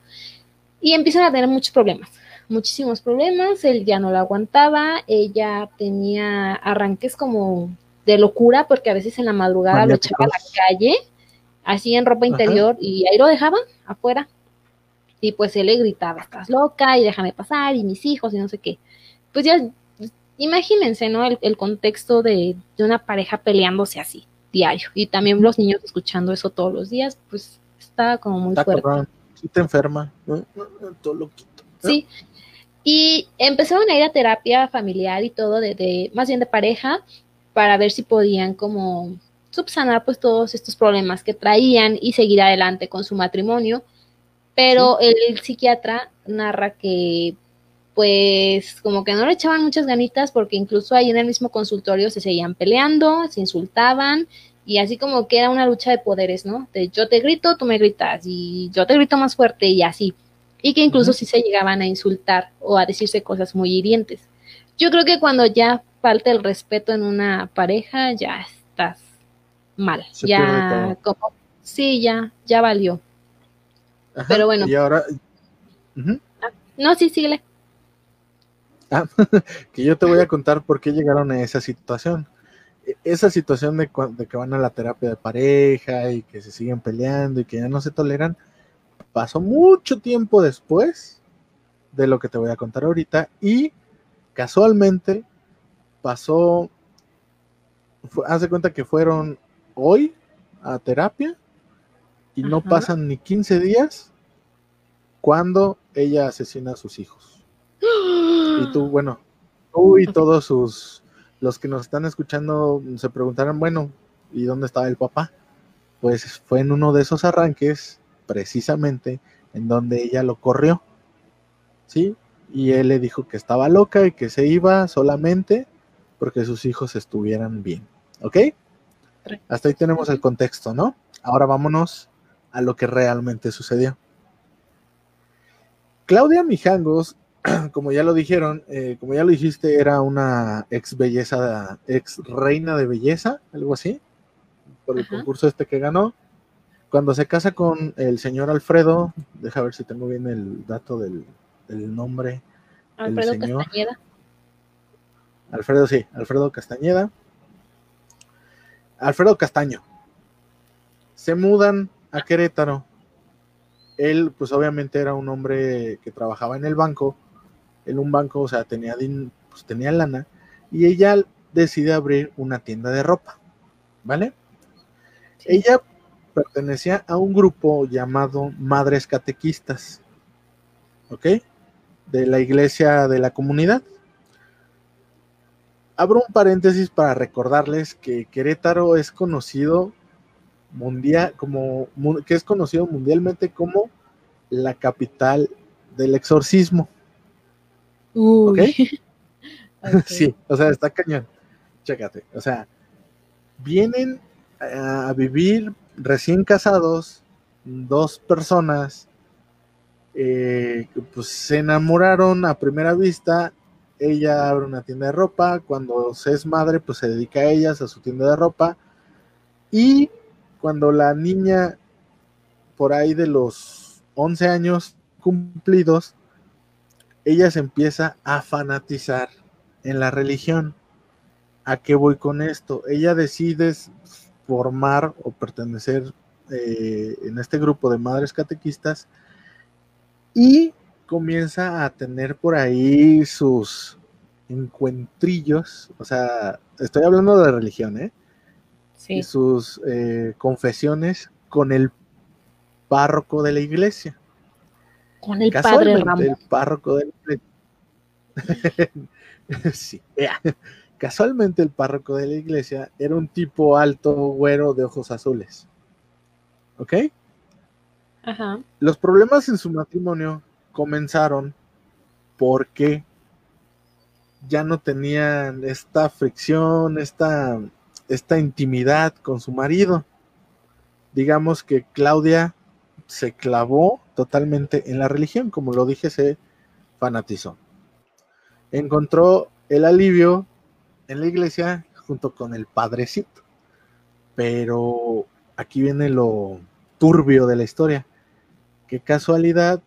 y empiezan a tener muchos problemas, muchísimos problemas, él ya no la aguantaba, ella tenía arranques como de locura, porque a veces en la madrugada lo echaba a la calle, así en ropa interior, y ahí lo dejaban afuera, y pues él le gritaba, estás loca y déjame pasar y mis hijos y no sé qué. Pues ya, imagínense, ¿no? El, contexto de, una pareja peleándose así, diario. Y también los niños escuchando eso todos los días, pues estaba como muy Está fuerte. cabrón. Sí te enferma. Todo loquito. Sí. Y empezaron a ir a terapia familiar y todo, de, de- más bien de pareja, para ver si podían como subsanar pues todos estos problemas que traían y seguir adelante con su matrimonio. Pero el psiquiatra narra que pues como que no le echaban muchas ganitas porque incluso ahí en el mismo consultorio se seguían peleando, se insultaban y así como que era una lucha de poderes, ¿no? De yo te grito, tú me gritas y yo te grito más fuerte y así. Y que incluso Ujú. sí se llegaban a insultar o a decirse cosas muy hirientes. Yo creo que cuando ya falta el respeto en una pareja, ya estás mal. Se ya como sí, ya ya valió. Ajá, Pero bueno. Y ahora. Ujú. No, sí, síguele. que yo te voy a contar por qué llegaron a esa situación. E- Esa situación de, de que van a la terapia de pareja y que se siguen peleando y que ya no se toleran, pasó mucho tiempo después de lo que te voy a contar ahorita y casualmente pasó, fue- haz de cuenta que fueron hoy a terapia y no pasan ni 15 días cuando ella asesina a sus hijos. Y tú, bueno, tú y todos sus, los que nos están escuchando se preguntarán, bueno, ¿y dónde estaba el papá? Pues fue en uno de esos arranques, precisamente, en donde ella lo corrió, ¿sí? Y él le dijo que estaba loca y que se iba solamente porque sus hijos estuvieran bien, ¿ok? Hasta ahí tenemos el contexto, ¿no? Ahora vámonos a lo que realmente sucedió. Claudia Mijangos como ya lo dijeron, eh, como ya lo dijiste, era una ex belleza, ex reina de belleza, algo así, por el Ajá. concurso este que ganó. Cuando se casa con el señor Alfredo, deja ver si tengo bien el dato del, del nombre. Alfredo señor. Castañeda. Alfredo, sí, Alfredo Castañeda. Alfredo Castaño. Se mudan a Querétaro. Él, pues obviamente era un hombre que trabajaba en el banco, en un banco, o sea, tenía, pues, tenía lana, y ella decide abrir una tienda de ropa, ¿vale? Ella pertenecía a un grupo llamado Madres Catequistas, ¿ok? De la iglesia de la comunidad. Abro un paréntesis para recordarles que Querétaro es conocido mundial como que es conocido mundialmente como la capital del exorcismo. Uy. Ok. Sí, o sea, está cañón. Chécate, o sea, vienen a vivir recién casados dos personas eh, pues se enamoraron a primera vista. Ella abre una tienda de ropa, cuando se es madre, pues se dedica a ellas, a su tienda de ropa. Y cuando la niña, por ahí de los 11 años cumplidos, ella se empieza a fanatizar en la religión. ¿A qué voy con esto? Ella decide formar o pertenecer eh, en este grupo de madres catequistas y comienza a tener por ahí sus encuentrillos, o sea, estoy hablando de religión, ¿eh? Sí. Y sus eh, confesiones con el párroco de la iglesia. Con el padre Casualmente, Ramón. el párroco de la iglesia. sí. Casualmente el párroco de la iglesia era un tipo alto, güero, de ojos azules. ¿Ok? Ajá. Los problemas en su matrimonio comenzaron porque ya no tenían esta fricción, esta, esta intimidad con su marido. Digamos que Claudia se clavó totalmente en la religión, como lo dije, se fanatizó. Encontró el alivio en la iglesia junto con el padrecito. Pero aquí viene lo turbio de la historia. Qué casualidad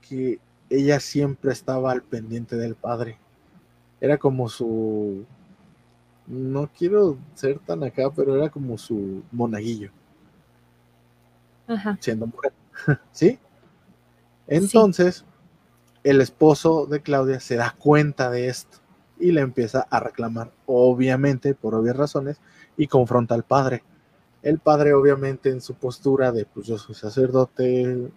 que ella siempre estaba al pendiente del padre. Era como su... No quiero ser tan acá, pero era como su monaguillo, Ajá. siendo mujer. ¿Sí? Entonces, el esposo de Claudia se da cuenta de esto y le empieza a reclamar, obviamente, por obvias razones, y confronta al padre. El padre, obviamente, en su postura de, pues yo soy sacerdote,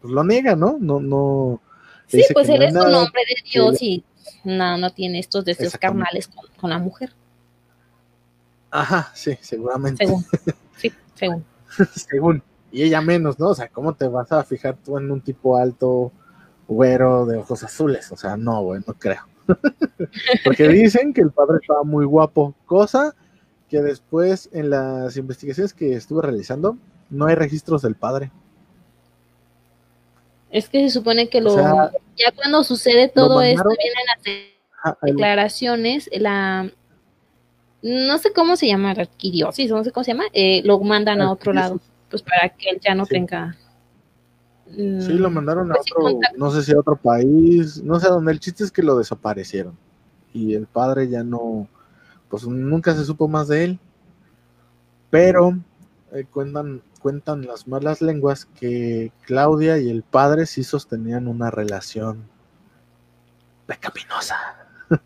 pues lo niega, ¿no? No, no. Sí, pues él es un hombre de Dios y no, no tiene estos deseos carnales con, la mujer. Ajá, sí, seguramente. Según. Sí, según. según. Y ella menos, ¿no? O sea, ¿cómo te vas a fijar tú en un tipo alto, güero, de ojos azules? O sea, no, güey, no creo. Porque dicen que el padre estaba muy guapo, cosa que después en las investigaciones que estuve realizando no hay registros del padre. Es que se supone que lo ya cuando sucede todo esto vienen las declaraciones, la no sé cómo se llama, arquidiosis, no sé cómo se llama, eh, lo mandan a otro lado, pues para que él ya no tenga Sí, lo mandaron a pues otro, no sé si a otro país, no sé dónde. El chiste es que lo desaparecieron. Y el padre ya no, pues nunca se supo más de él. Pero eh, cuentan, cuentan las malas lenguas que Claudia y el padre sí sostenían una relación pecaminosa.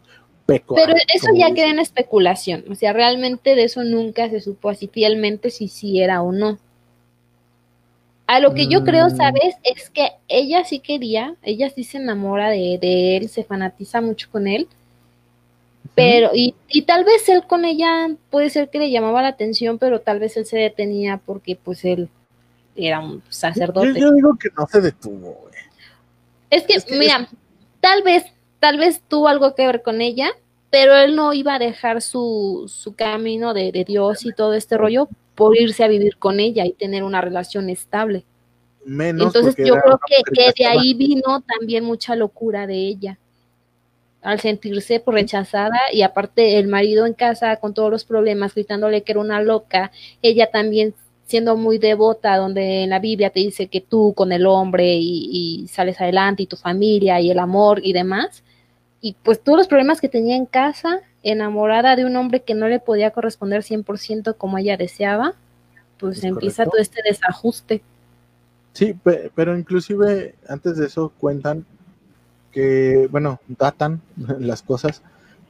Pero eso ya queda en especulación. O sea, realmente de eso nunca se supo así fielmente si sí era o no. A lo que yo creo, mm. ¿sabes? Es que ella sí quería, ella sí se enamora de, él, se fanatiza mucho con él, pero, y, y, tal vez él con ella puede ser que le llamaba la atención, pero tal vez él se detenía porque pues él era un sacerdote. Yo, digo que no se detuvo, güey. Es que, mira, tal vez, tal vez tuvo algo que ver con ella, pero él no iba a dejar su, su camino de, de Dios y todo este rollo por irse a vivir con ella y tener una relación estable. Entonces yo creo que, de ahí vino también mucha locura de ella al sentirse pues, rechazada y aparte el marido en casa con todos los problemas gritándole que era una loca, ella también siendo muy devota donde en la Biblia te dice que tú con el hombre y, y sales adelante y tu familia y el amor y demás y pues todos los problemas que tenía en casa enamorada de un hombre que no le podía corresponder 100% como ella deseaba, pues empieza todo este desajuste. Sí, pero inclusive antes de eso cuentan que, bueno, datan las cosas,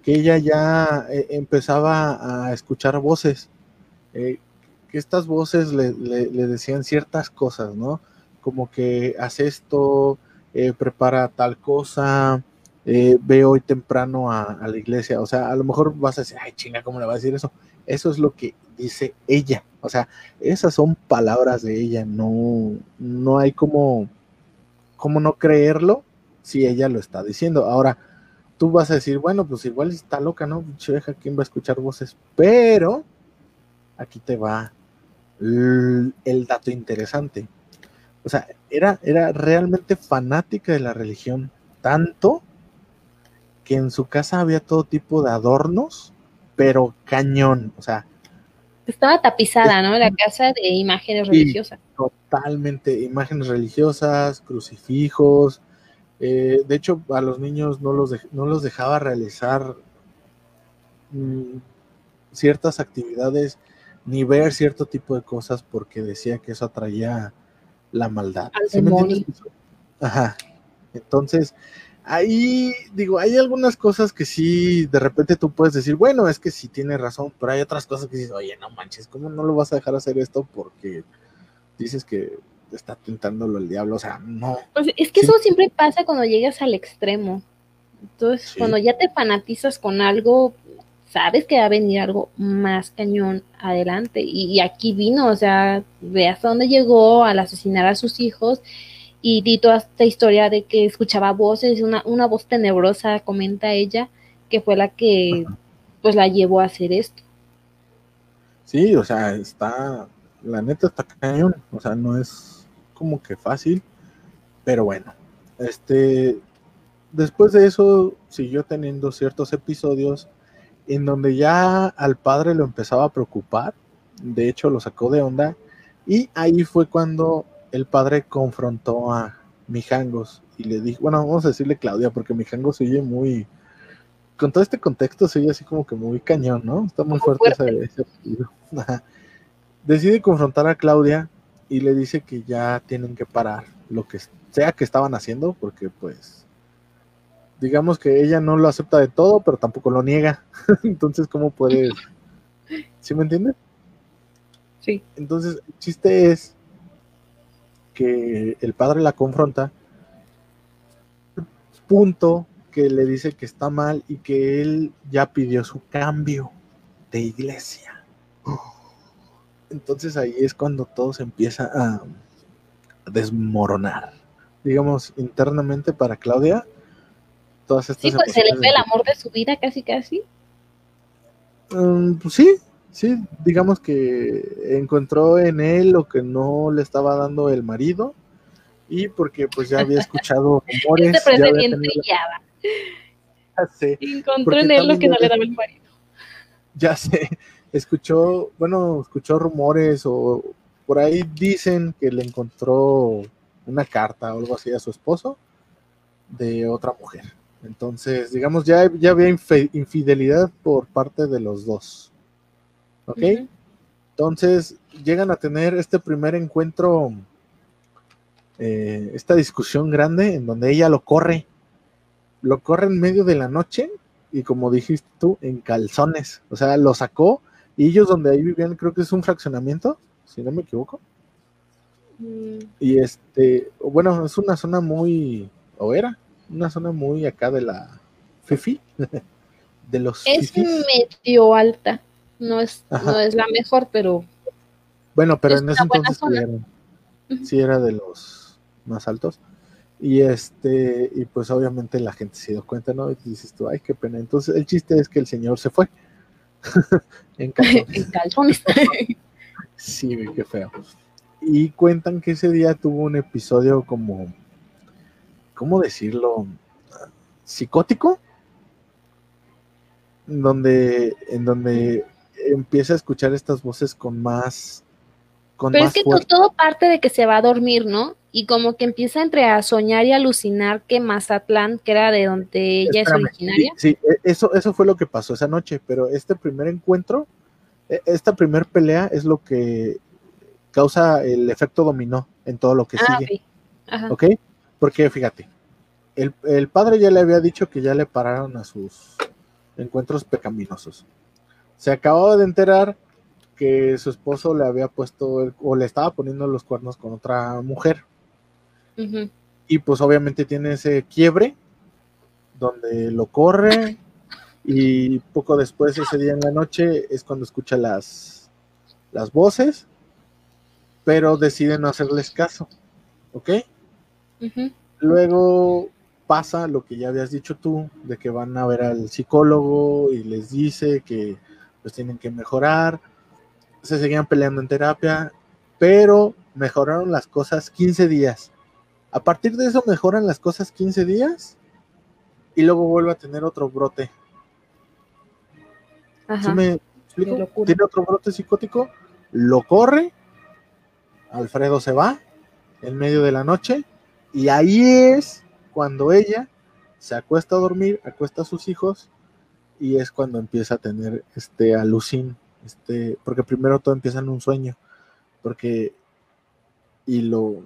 que ella ya eh, empezaba a escuchar voces, eh, que estas voces le, decían ciertas cosas, ¿no? Como que hace esto, eh, prepara tal cosa, eh, ve hoy temprano a, la iglesia. O sea, a lo mejor vas a decir, ay, chinga, ¿cómo le va a decir eso? Eso es lo que dice ella. O sea, esas son palabras de ella. No, no hay como, como no creerlo si ella lo está diciendo. Ahora, tú vas a decir, bueno, pues igual está loca, ¿no? Cheja, ¿quién va a escuchar voces? Pero aquí te va el, dato interesante. O sea, era, era realmente fanática de la religión, tanto que en su casa había todo tipo de adornos, pero cañón, o sea. Estaba tapizada, ¿no? La casa de imágenes religiosas. Totalmente, imágenes religiosas, crucifijos. Eh, de hecho, a los niños no los, no los dejaba realizar mm, ciertas actividades ni ver cierto tipo de cosas porque decía que eso atraía la maldad. Ajá. Entonces, ahí digo, hay algunas cosas que sí, de repente tú puedes decir, bueno, es que sí tiene razón, pero hay otras cosas que dices, oye, no manches, ¿cómo no lo vas a dejar hacer esto? Porque dices que está tentándolo el diablo, o sea, no. Pues es que eso siempre pasa cuando llegas al extremo. Entonces, cuando ya te fanatizas con algo, sabes que va a venir algo más cañón adelante. Y, y aquí vino, o sea, ve hasta dónde llegó al asesinar a sus hijos y di toda esta historia de que escuchaba voces, una, una voz tenebrosa, comenta ella, que fue la que pues la llevó a hacer esto. Sí, o sea, está, la neta está cañón, o sea, no es como que fácil, pero bueno, este, después de eso siguió teniendo ciertos episodios en donde ya al padre lo empezaba a preocupar, de hecho lo sacó de onda, y ahí fue cuando el padre confrontó a Mijangos y le dijo, bueno, vamos a decirle Claudia, porque Mijangos se oye muy, con todo este contexto se oye así como que muy cañón, ¿no? Está muy fuerte, Ese, Decide confrontar a Claudia y le dice que ya tienen que parar lo que sea que estaban haciendo, porque pues, digamos que ella no lo acepta de todo, pero tampoco lo niega. Entonces, ¿cómo puedes? ¿Sí me entiendes? Sí. Entonces, el chiste es que el padre la confronta, punto que le dice que está mal y que él ya pidió su cambio de iglesia. Entonces ahí es cuando todo se empieza a desmoronar. Digamos, internamente para Claudia, todas estas... Sí, pues se le el amor de su vida casi, casi. Mm, pues sí, sí, digamos que encontró en él lo que no le estaba dando el marido y porque pues ya había escuchado rumores, Este ya había tenido- ya ya sé, encontró Porque en él lo que no le daba el marido. ya sé, escuchó, bueno, escuchó rumores o por ahí dicen que le encontró una carta o algo así a su esposo de otra mujer. Entonces, digamos, ya, ya había infidelidad por parte de los dos. ¿Ok? Entonces llegan a tener este primer encuentro, eh, esta discusión grande en donde ella lo corre, lo corre en medio de la noche y como dijiste tú, en calzones, o sea, lo sacó y ellos donde ahí vivían, creo que es un fraccionamiento, si no me equivoco, Mm, y este, bueno, es una zona muy, o era, una zona muy acá de la Fifi, de los Es fifís. medio alta. No es, Ajá. no es la mejor, pero Bueno, pero Es en ese entonces sí era, Ujú. sí era de los más altos. Y este, y pues obviamente la gente se dio cuenta, ¿no? Y dices tú, ay, qué pena. Entonces el chiste es que el señor se fue. en calzones. en calzones. Sí, qué feo. Y cuentan que ese día tuvo un episodio como, ¿cómo decirlo? Psicótico. Donde, en donde empieza a escuchar estas voces con más, con Pero es que fuerza. todo parte de que se va a dormir, ¿no? Y como que empieza entre a soñar y alucinar que Mazatlán, que era de donde ella Espérame, es originaria, Sí, sí, e- eso, eso fue lo que pasó esa noche, pero este primer encuentro, e- esta primer pelea es lo que causa el efecto dominó en todo lo que ah, sigue. ok. Ajá. ¿Ok? Porque fíjate, el, el padre ya le había dicho que ya le pararon a sus encuentros pecaminosos. Se acababa de enterar que su esposo le había puesto el- o le estaba poniendo los cuernos con otra mujer. Y pues obviamente tiene ese quiebre donde lo corre y poco después ese día en la noche es cuando escucha las, las voces, pero decide no hacerles caso. ¿Ok? Luego pasa lo que ya habías dicho tú, de que van a ver al psicólogo y les dice que pues tienen que mejorar. Se seguían peleando en terapia, pero mejoraron las cosas 15 días. A partir de eso mejoran las cosas 15 días y luego vuelve a tener otro brote. Ajá. ¿Sí me explico? De locura. Tiene otro brote psicótico, lo corre, Alfredo se va en medio de la noche y ahí es cuando ella se acuesta a dormir, acuesta a sus hijos y es cuando empieza a tener este alucin, este, porque primero todo empieza en un sueño, porque y lo,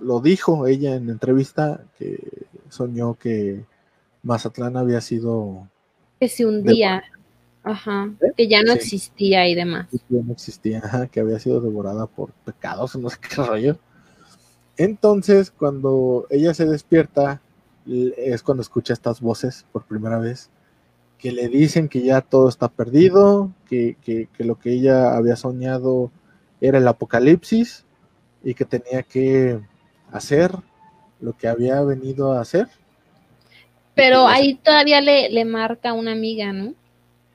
lo dijo ella en entrevista que soñó que Mazatlán había sido Que se hundía. Ajá. ¿Eh? Que ya no Sí. existía y demás. que ya no existía, ajá, que había sido devorada por pecados, no sé qué rollo. Entonces, cuando ella se despierta, es cuando escucha estas voces por primera vez, que le dicen que ya todo está perdido, que, que- que lo que ella había soñado era el apocalipsis y que tenía que hacer lo que había venido a hacer. Pero ahí todavía le, le marca una amiga, ¿no?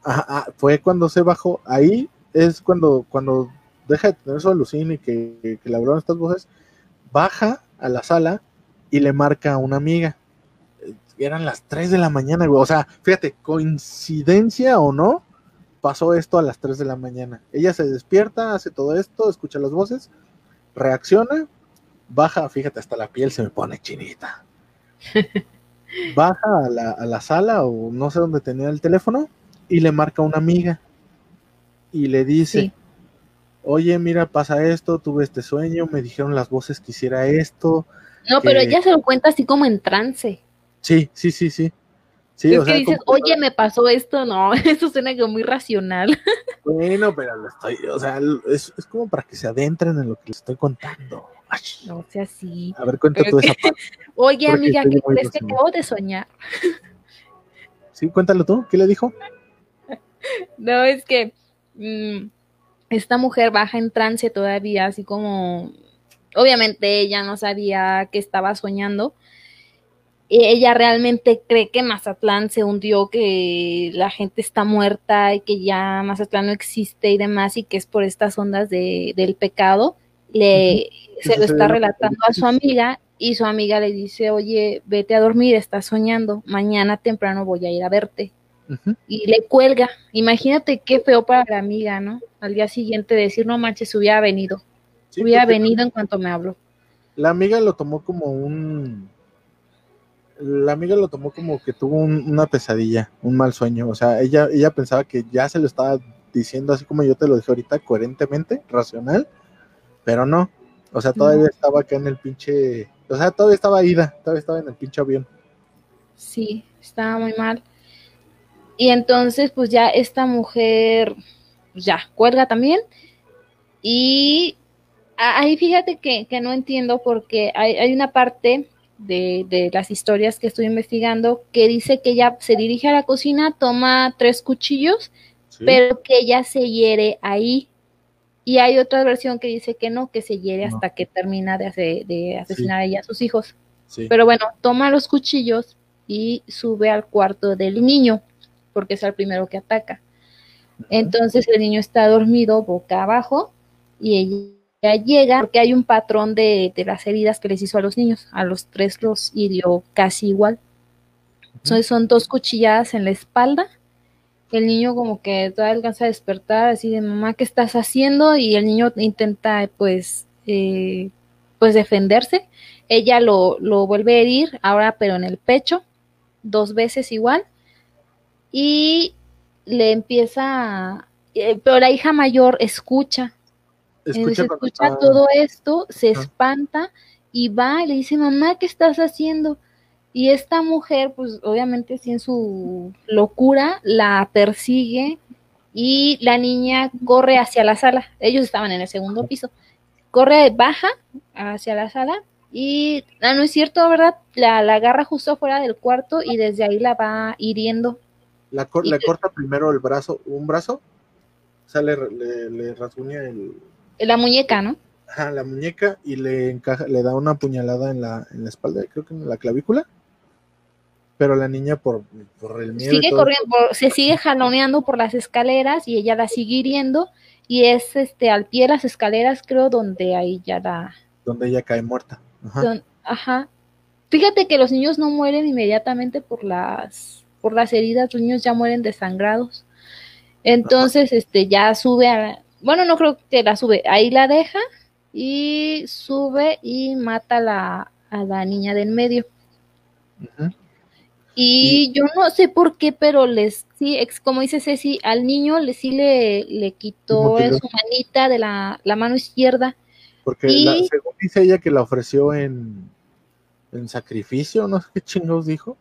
Ajá, ah, fue cuando se bajó. Ahí es cuando, cuando deja de tener su alucin y que, que, que le hablaron estas voces, baja a la sala y le marca a una amiga. Eh, Eran las 3 de la mañana, güey. O sea, fíjate, coincidencia o no, pasó esto a las 3 de la mañana. Ella se despierta, hace todo esto, escucha las voces, reacciona, baja, fíjate, hasta la piel se me pone chinita. Baja a la, a la sala o no sé dónde tenía el teléfono y le marca a una amiga y le dice, Sí. oye, mira, pasa esto, tuve este sueño, me dijeron las voces que hiciera esto. No, pero que- ella se lo cuenta así como en trance. Sí, sí, sí, sí. Sí, es o que sea, dices, como- oye, me pasó esto, no, eso suena como muy racional. Bueno, pero lo estoy, o sea, es, es como para que se adentren en lo que les estoy contando. Ay, No sea así. a ver, cuenta tú que- esa parte. Oye, Porque amiga, ¿qué crees que acabo de soñar? Sí, cuéntalo tú, ¿qué le dijo? No, es que mm, esta mujer baja en trance todavía, así como, obviamente ella no sabía que estaba soñando. Y Ella realmente cree que Mazatlán se hundió, que la gente está muerta y que ya Mazatlán no existe y demás, y que es por estas ondas de, del pecado. Le, se lo está relatando a su amiga y su amiga le dice, oye, vete a dormir, estás soñando, mañana temprano voy a ir a verte y le cuelga. Imagínate qué feo para la amiga, ¿no? Al día siguiente decir, no manches, hubiera venido, Sí, hubiera venido en cuanto me habló. La amiga lo tomó como un. La amiga lo tomó como que tuvo un- una pesadilla, un mal sueño. O sea, ella, ella pensaba que ya se lo estaba diciendo así como yo te lo dije ahorita, coherentemente, racional, pero no. O sea, todavía No. estaba acá en el pinche. O sea, todavía estaba ida, todavía estaba en el pinche avión. Sí, estaba muy mal. Y entonces, pues ya esta mujer, pues ya, cuelga también. Y ahí fíjate que, que no entiendo porque hay, hay una parte de, de las historias que estoy investigando que dice que ella se dirige a la cocina, toma tres cuchillos ¿sí? pero que ella se hiere ahí. Y hay otra versión que dice que no, que se hiere No. hasta que termina de, de asesinar a ella a sus hijos. Sí. Pero bueno, toma los cuchillos y sube al cuarto del niño, porque es el primero que ataca. Entonces el niño está dormido boca abajo y ella llega porque hay un patrón de, de las heridas que les hizo a los niños. A los tres los hirió casi igual. Entonces son dos cuchilladas en la espalda. El niño como que todavía alcanza a despertar así de mamá, ¿qué estás haciendo? Y el niño intenta pues, eh, pues defenderse. Ella lo, lo vuelve a herir, ahora pero en el pecho, dos veces igual. Y le empieza, a- eh, pero la hija mayor escucha, Escucha entonces escucha está- todo esto, se espanta y va y le dice, mamá, ¿qué estás haciendo? Y esta mujer, pues obviamente sí en su locura, la persigue y la niña corre hacia la sala. Ellos estaban en el segundo piso. Corre, baja hacia la sala y, ah, no es cierto, ¿verdad? La, la agarra justo afuera del cuarto y desde ahí la va hiriendo. La, cor- y- le corta primero el brazo, un brazo, o sea, le, le, le rasguña el, La muñeca, ¿no? ajá, la muñeca y le encaja, le da una puñalada en la, en la espalda, creo que en la clavícula. Pero la niña por, por el miedo. sigue corriendo, por- se sigue jaloneando por las escaleras y ella la sigue hiriendo y es este al pie de las escaleras creo donde ahí ya la Donde ella cae muerta. Ajá. don- ajá. Fíjate que los niños no mueren inmediatamente por las por las heridas, los niños ya mueren desangrados. Entonces, este ya sube a la- bueno, no creo que la sube, ahí la deja y sube y mata a la a la niña del medio. Y yo no sé por qué, pero les, sí, ex- como dice Ceci, al niño le, sí le, le quitó su manita de la, la mano izquierda. Porque Y- la- según dice ella que la ofreció en, en sacrificio, no sé qué chingos dijo.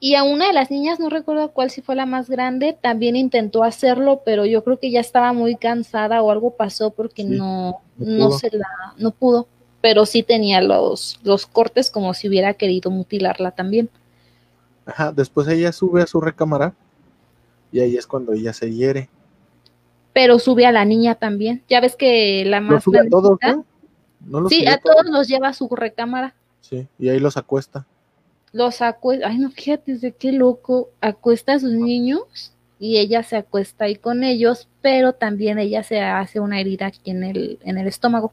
Y a una de las niñas, no recuerdo cuál si fue la más grande, también intentó hacerlo, pero yo creo que ya estaba muy cansada o algo pasó porque Sí, no, no se la, no pudo. Pero sí tenía los, los cortes como si hubiera querido mutilarla también. Ajá, después ella sube a su recámara y ahí es cuando ella se hiere. Pero sube a la niña también. Ya ves que la más sube a todos, ¿no? ¿No los Sí, a todos los lleva a su recámara. Sí, y ahí los acuesta. Los acuesta, ay no, fíjate de qué loco, acuesta a sus niños y ella se acuesta ahí con ellos, pero también ella se hace una herida aquí en el, en el estómago.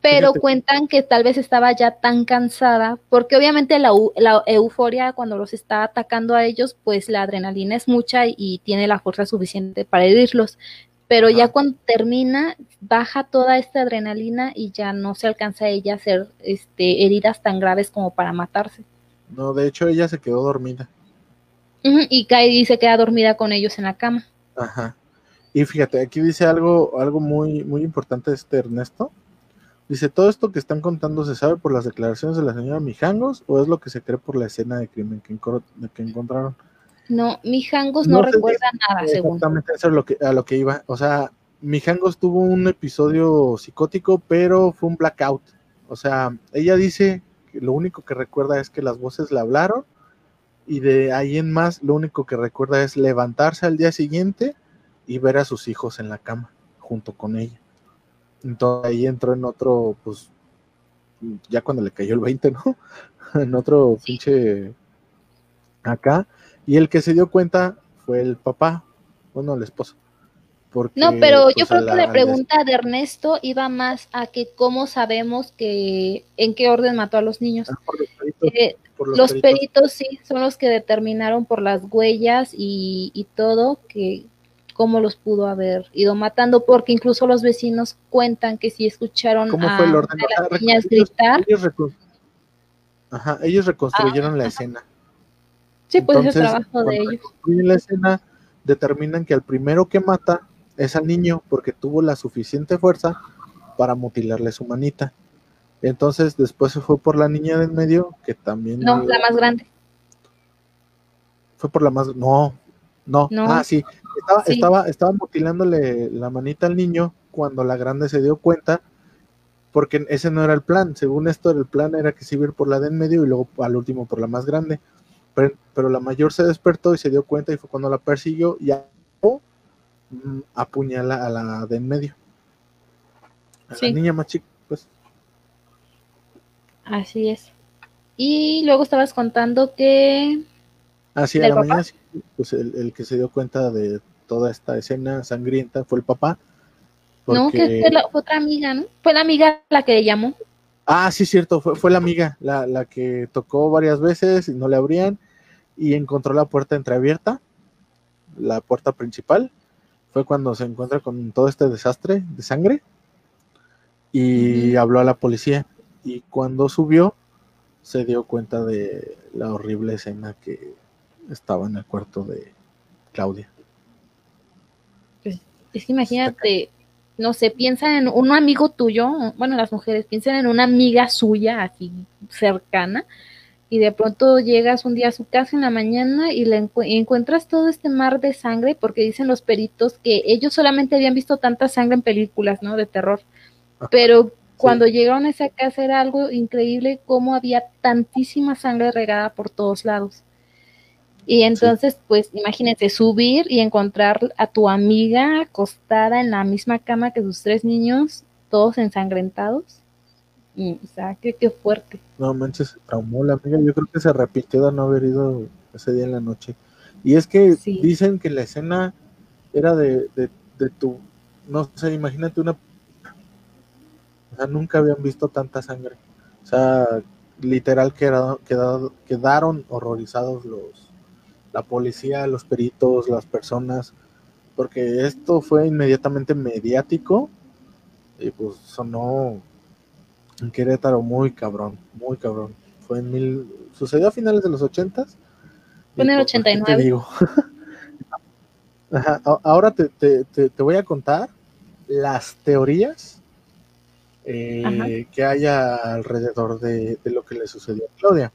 Pero Fíjate. cuentan que tal vez estaba ya tan cansada, porque obviamente la, la euforia cuando los está atacando a ellos, pues la adrenalina es mucha y tiene la fuerza suficiente para herirlos. Pero ya cuando termina, baja toda esta adrenalina y ya no se alcanza a ella a hacer este, heridas tan graves como para matarse. No, de hecho ella se quedó dormida. Y cae y se queda dormida con ellos en la cama. Ajá. Y fíjate, aquí dice algo, algo muy, muy importante este Ernesto. Dice, ¿todo esto que están contando se sabe por las declaraciones de la señora Mijangos o es lo que se cree por la escena de crimen que encontraron? No, Mijangos no, No recuerda nada, según. Exactamente, eso es lo que, a lo que iba. O sea, Mijangos tuvo un episodio psicótico, pero fue un blackout. O sea, ella dice que lo único que recuerda es que las voces le hablaron y de ahí en más lo único que recuerda es levantarse al día siguiente y ver a sus hijos en la cama junto con ella. Entonces ahí entró en otro, pues, ya cuando le cayó el 20, ¿no? en otro pinche acá. Y el que se dio cuenta fue el papá, bueno, el esposo. Porque, No, pero yo pues, creo a que la- la pregunta de Ernesto iba más a que cómo sabemos que en qué orden mató a los niños. por los peritos, Eh, por los, los peritos. peritos sí son los que determinaron por las huellas y, y todo que cómo los pudo haber ido matando, porque incluso los vecinos cuentan que sí escucharon ¿Cómo a fue el orden? las niñas ellos- gritar. ellos Ajá, ellos reconstruyeron la escena. Sí, pues es el Entonces, trabajo de ellos. la escena, determinan que al primero que mata es al niño porque tuvo la suficiente fuerza para mutilarle su manita. Entonces después se fue por la niña de en medio, que también No, la más grande. fue por la más no, no, No. ah sí, estaba, Sí. estaba, estaba mutilándole la manita al niño cuando la grande se dio cuenta, porque ese no era el plan, según esto el plan era que se iba a ir por la de en medio y luego al último por la más grande, pero, la mayor se despertó y se dio cuenta y fue cuando la persiguió y mm, apuñala a la de en medio, a Sí. la niña más chica, pues. Así es. Y luego estabas contando que Así a ¿Del la papá? mañana, pues el, el que se dio cuenta de toda esta escena sangrienta fue el papá. no, que fue, la- fue otra amiga, ¿no? Fue la amiga la que le llamó. Ah, sí, cierto, fue, fue la amiga, la, la que tocó varias veces y no le abrían y encontró la puerta entreabierta, la puerta principal. Fue cuando se encuentra con todo este desastre de sangre y habló a la policía. Y cuando subió, se dio cuenta de la horrible escena que estaba en el cuarto de Claudia. Es que imagínate, no sé, piensa en un amigo tuyo, bueno, las mujeres piensan en una amiga suya, así cercana, y de pronto llegas un día a su casa en la mañana y le encu- y encuentras todo este mar de sangre, porque dicen los peritos que ellos solamente habían visto tanta sangre en películas, ¿no? De terror. Pero cuando llegaron a esa casa era algo increíble cómo había tantísima sangre regada por todos lados. Y entonces, pues imagínate subir y encontrar a tu amiga acostada en la misma cama que sus tres niños, todos ensangrentados. Y, o sea, qué, qué fuerte. No manches, se traumó la amiga. Yo creo que se repitió de no haber ido ese día en la noche. Y es que Sí. dicen que la escena era de, de, de tu, no sé, imagínate una... O sea, nunca habían visto tanta sangre. O sea, literal quedaron, quedado- quedaron horrorizados los, la policía, los peritos, las personas, porque esto fue inmediatamente mediático y pues sonó en Querétaro muy cabrón, muy cabrón. Fue en mil, sucedió a finales de los ochentas. Fue en el Y, pues, ¿qué 89. Te digo. Ajá, ahora te, te, te, te voy a contar las teorías eh, que hay alrededor de, de lo que le sucedió a Claudia.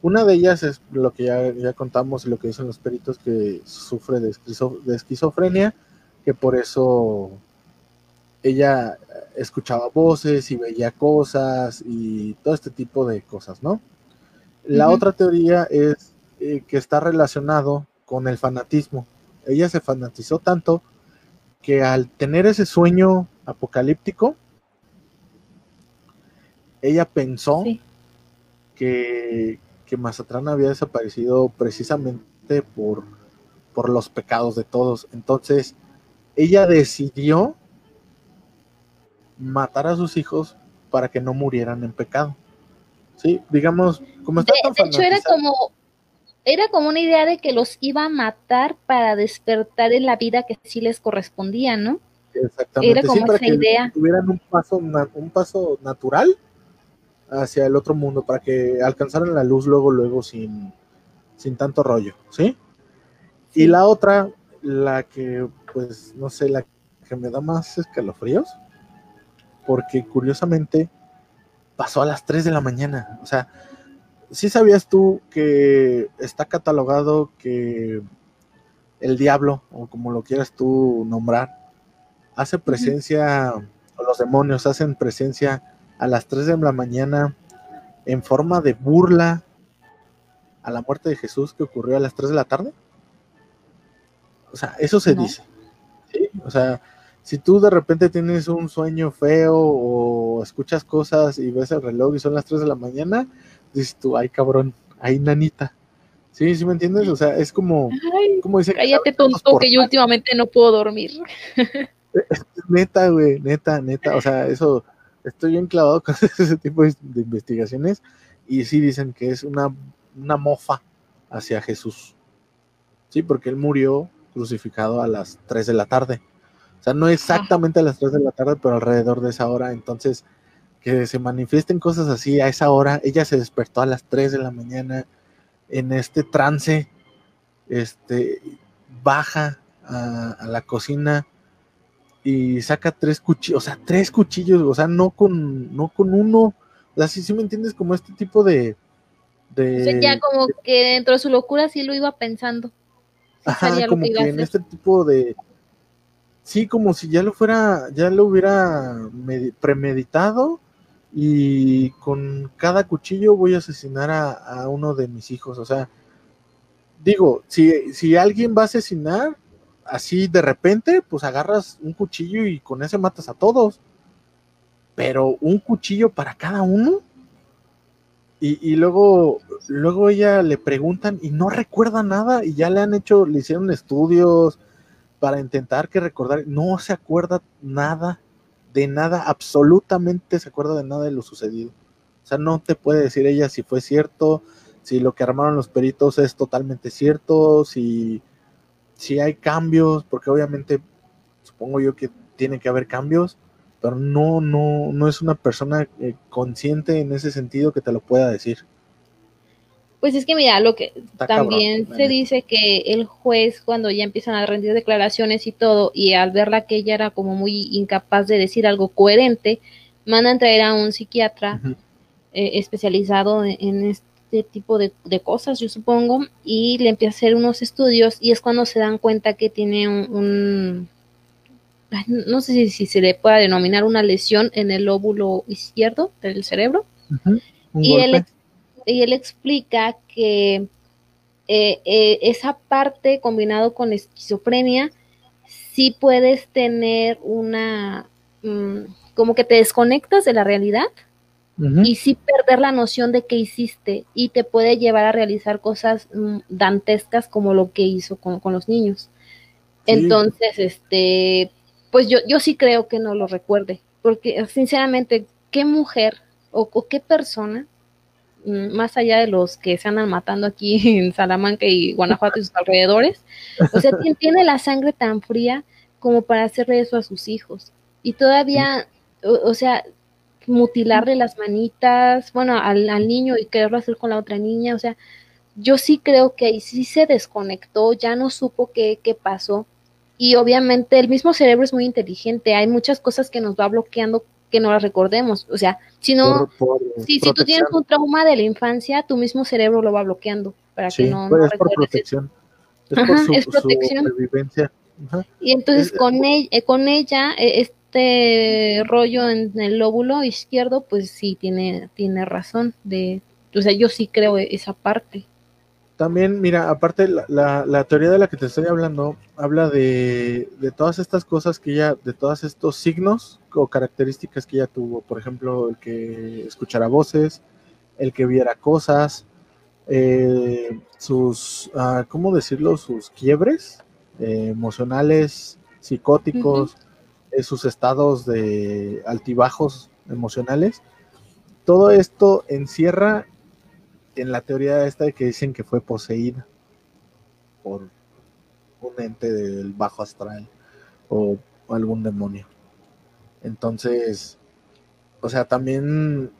Una de ellas es lo que ya, ya contamos y lo que dicen los peritos que sufre de, esquizo- de esquizofrenia, que por eso ella escuchaba voces y veía cosas y todo este tipo de cosas, ¿no? La otra teoría es eh, que está relacionado con el fanatismo. Ella se fanatizó tanto que al tener ese sueño apocalíptico, ella pensó Sí. que, que Mazatlán había desaparecido precisamente por, por los pecados de todos. Entonces, ella decidió matar a sus hijos para que no murieran en pecado. Sí, digamos, como está De, hecho, era como, era como una idea de que los iba a matar para despertar en la vida que sí les correspondía, ¿no? Exactamente, Era como sí, para esa que idea. tuvieran un paso, un paso natural hacia el otro mundo, para que alcanzaran la luz luego, luego sin, sin tanto rollo, ¿sí? Y la otra, la que, pues, no sé, la que me da más escalofríos, porque curiosamente pasó a las 3 de la mañana. O sea, ¿sí sabías tú que está catalogado que el diablo, o como lo quieras tú nombrar, hace presencia, o los demonios hacen presencia a las 3 de la mañana en forma de burla a la muerte de Jesús que ocurrió a las 3 de la tarde? O sea, eso se dice. ¿sí? O sea, si tú de repente tienes un sueño feo o escuchas cosas y ves el reloj y son las 3 de la mañana, dices tú, ay cabrón, ay nanita. Sí, sí me entiendes, o sea, es como, Ay, como dice cállate tonto que yo últimamente no puedo dormir. neta, güey, neta, neta, o sea, eso, estoy bien clavado con ese tipo de, investigaciones y sí dicen que es una, una mofa hacia Jesús. Sí, porque él murió crucificado a las 3 de la tarde. O sea, no exactamente a las 3 de la tarde, pero alrededor de esa hora. Entonces, que se manifiesten cosas así a esa hora. Ella se despertó a las 3 de la mañana en este trance, este, baja a, a la cocina y saca tres cuchillos, o sea, tres cuchillos, o sea, no con, no con uno. O sea, sí, sí me entiendes, como este tipo de... de O sea, ya como que dentro de su locura sí lo iba pensando. Sí Ajá, como que en este tipo de. Sí, como si ya lo fuera, ya lo hubiera medi- premeditado y con cada cuchillo voy a asesinar a, a uno de mis hijos. O sea, digo, si, si alguien va a asesinar así de repente, pues agarras un cuchillo y con ese matas a todos. Pero un cuchillo para cada uno. Y, y luego, luego ella le preguntan y no recuerda nada y ya le han hecho, le hicieron estudios para intentar que recordar, no se acuerda nada, de nada, absolutamente se acuerda de nada de lo sucedido. O sea, no te puede decir ella si fue cierto, si lo que armaron los peritos es totalmente cierto, si, si hay cambios, porque obviamente supongo yo que tiene que haber cambios, pero no, no, no es una persona eh, consciente en ese sentido que te lo pueda decir. Pues es que mira, lo que Está también cabrón, se dice que el juez cuando ya empiezan a rendir declaraciones y todo, y al verla que ella era como muy incapaz de decir algo coherente, mandan traer a un psiquiatra eh, especializado en, en este tipo de, de cosas, yo supongo, y le empieza a hacer unos estudios y es cuando se dan cuenta que tiene un, no sé si, si se le pueda denominar una lesión en el lóbulo izquierdo del cerebro. Y él, y él explica que eh, eh, esa parte combinado con esquizofrenia, sí puedes tener una, mm, como que te desconectas de la realidad Y sí perder la noción de qué hiciste y te puede llevar a realizar cosas mm, dantescas como lo que hizo con, con los niños. Sí. Entonces, este, pues yo, yo sí creo que no lo recuerde, porque sinceramente, ¿qué mujer o, o qué persona, mm, más allá de los que se andan matando aquí en Salamanca y Guanajuato y sus alrededores, o sea, tien- tiene la sangre tan fría como para hacerle eso a sus hijos? Y todavía, o, o sea, mutilarle las manitas, bueno, al, al niño y quererlo hacer con la otra niña, o sea, yo sí creo que ahí sí se desconectó, ya no supo qué, qué pasó. Y obviamente el mismo cerebro es muy inteligente, hay muchas cosas que nos va bloqueando que no las recordemos. O sea, si no, Por- por si, si tú tienes un trauma de la infancia, tu mismo cerebro lo va bloqueando para Sí, que no, pues no es por recuerdes eso. protección. Es Ajá, por su, es protección. Y entonces Es- es con, ella, eh, con ella, eh, este rollo en el lóbulo izquierdo, pues sí, tiene, tiene razón. de O sea, yo sí creo esa parte. También, mira, aparte, la, la, la teoría de la que te estoy hablando habla de, de todas estas cosas que ella, de todos estos signos o características que ella tuvo. Por ejemplo, el que escuchara voces, el que viera cosas, eh, sus, ah, ¿cómo decirlo? Sus quiebres eh, emocionales, psicóticos, sus estados de altibajos emocionales. Todo esto encierra en la teoría esta de que dicen que fue poseída por un ente del bajo astral o algún demonio. Entonces, o sea, también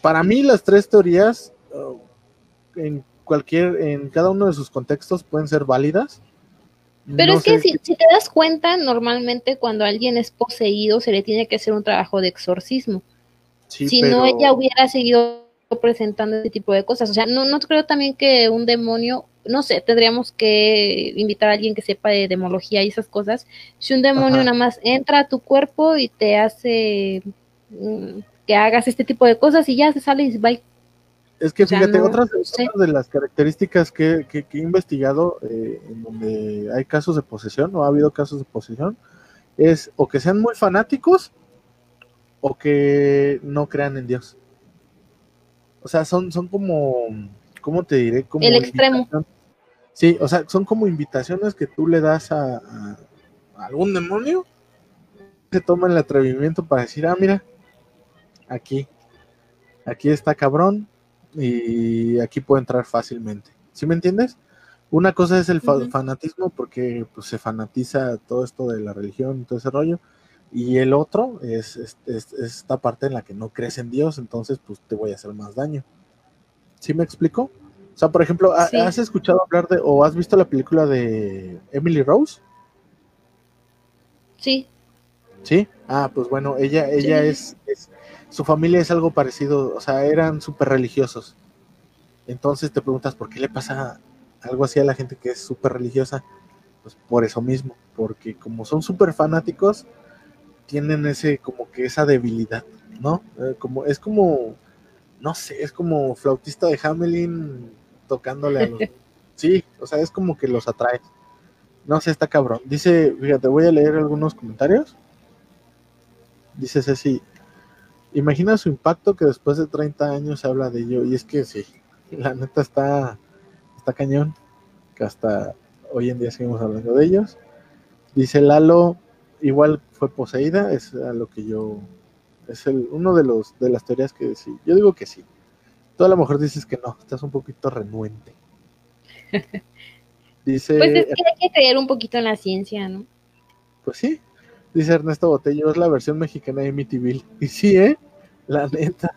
para mí las tres teorías uh, en cualquier en cada uno de sus contextos pueden ser válidas, Pero No es que si, si te das cuenta, normalmente cuando alguien es poseído se le tiene que hacer un trabajo de exorcismo. sí, si pero- no, ella hubiera seguido presentando ese tipo de cosas. O sea, no, no creo también que un demonio, no sé, tendríamos que invitar a alguien que sepa de demología y esas cosas. Si un demonio Ajá. nada más entra a tu cuerpo y te hace mm, que hagas este tipo de cosas y ya se sale y bye. Es que O sea, fíjate, no otras, sé. otras de las características que, que- que he investigado eh, en donde hay casos de posesión o ha habido casos de posesión es o que sean muy fanáticos o que no crean en Dios. O sea, son, son como, ¿cómo te diré? Como El extremo. Sí, o sea, son como invitaciones que tú le das a, a- a algún demonio. Se toma el atrevimiento para decir, ah, mira, aquí, aquí está cabrón y aquí puedo entrar fácilmente. ¿Sí me entiendes? Una cosa es el fa- fanatismo porque pues, se fanatiza todo esto de la religión y todo ese rollo. Y el otro es, es- es- es esta parte en la que no crees en Dios, entonces pues te voy a hacer más daño. ¿Sí me explico? O sea, por ejemplo, ¿ha- Sí. ¿has escuchado hablar de o has visto la película de Emily Rose? Sí, Sí. Ah, pues bueno, ella, ella Sí. es, es- su familia es algo parecido, o sea, eran súper religiosos. Entonces te preguntas, ¿por qué le pasa algo así a la gente que es súper religiosa? Pues por eso mismo, porque como son súper fanáticos, tienen ese, como que esa debilidad, ¿no? Eh, como, es como, no sé, es como flautista de Hamelin tocándole a los... Sí, o sea, es como que los atrae. No sé, está cabrón. Dice, fíjate, voy a leer algunos comentarios. Dice Ceci, imagina su impacto que después de 30 años se habla de ello. Y es que sí, la neta está, está cañón, que hasta hoy en día seguimos hablando de ellos. Dice Lalo, igual fue poseída, es a lo que yo, es el, uno de los de las teorías que sí. Yo digo que sí. Tú a lo mejor dices que no, estás un poquito renuente. Dice, pues es que hay que creer un poquito en la ciencia, ¿no? Pues sí, dice Ernesto Botello, es la versión mexicana de Amityville. Y sí, ¿eh? La neta.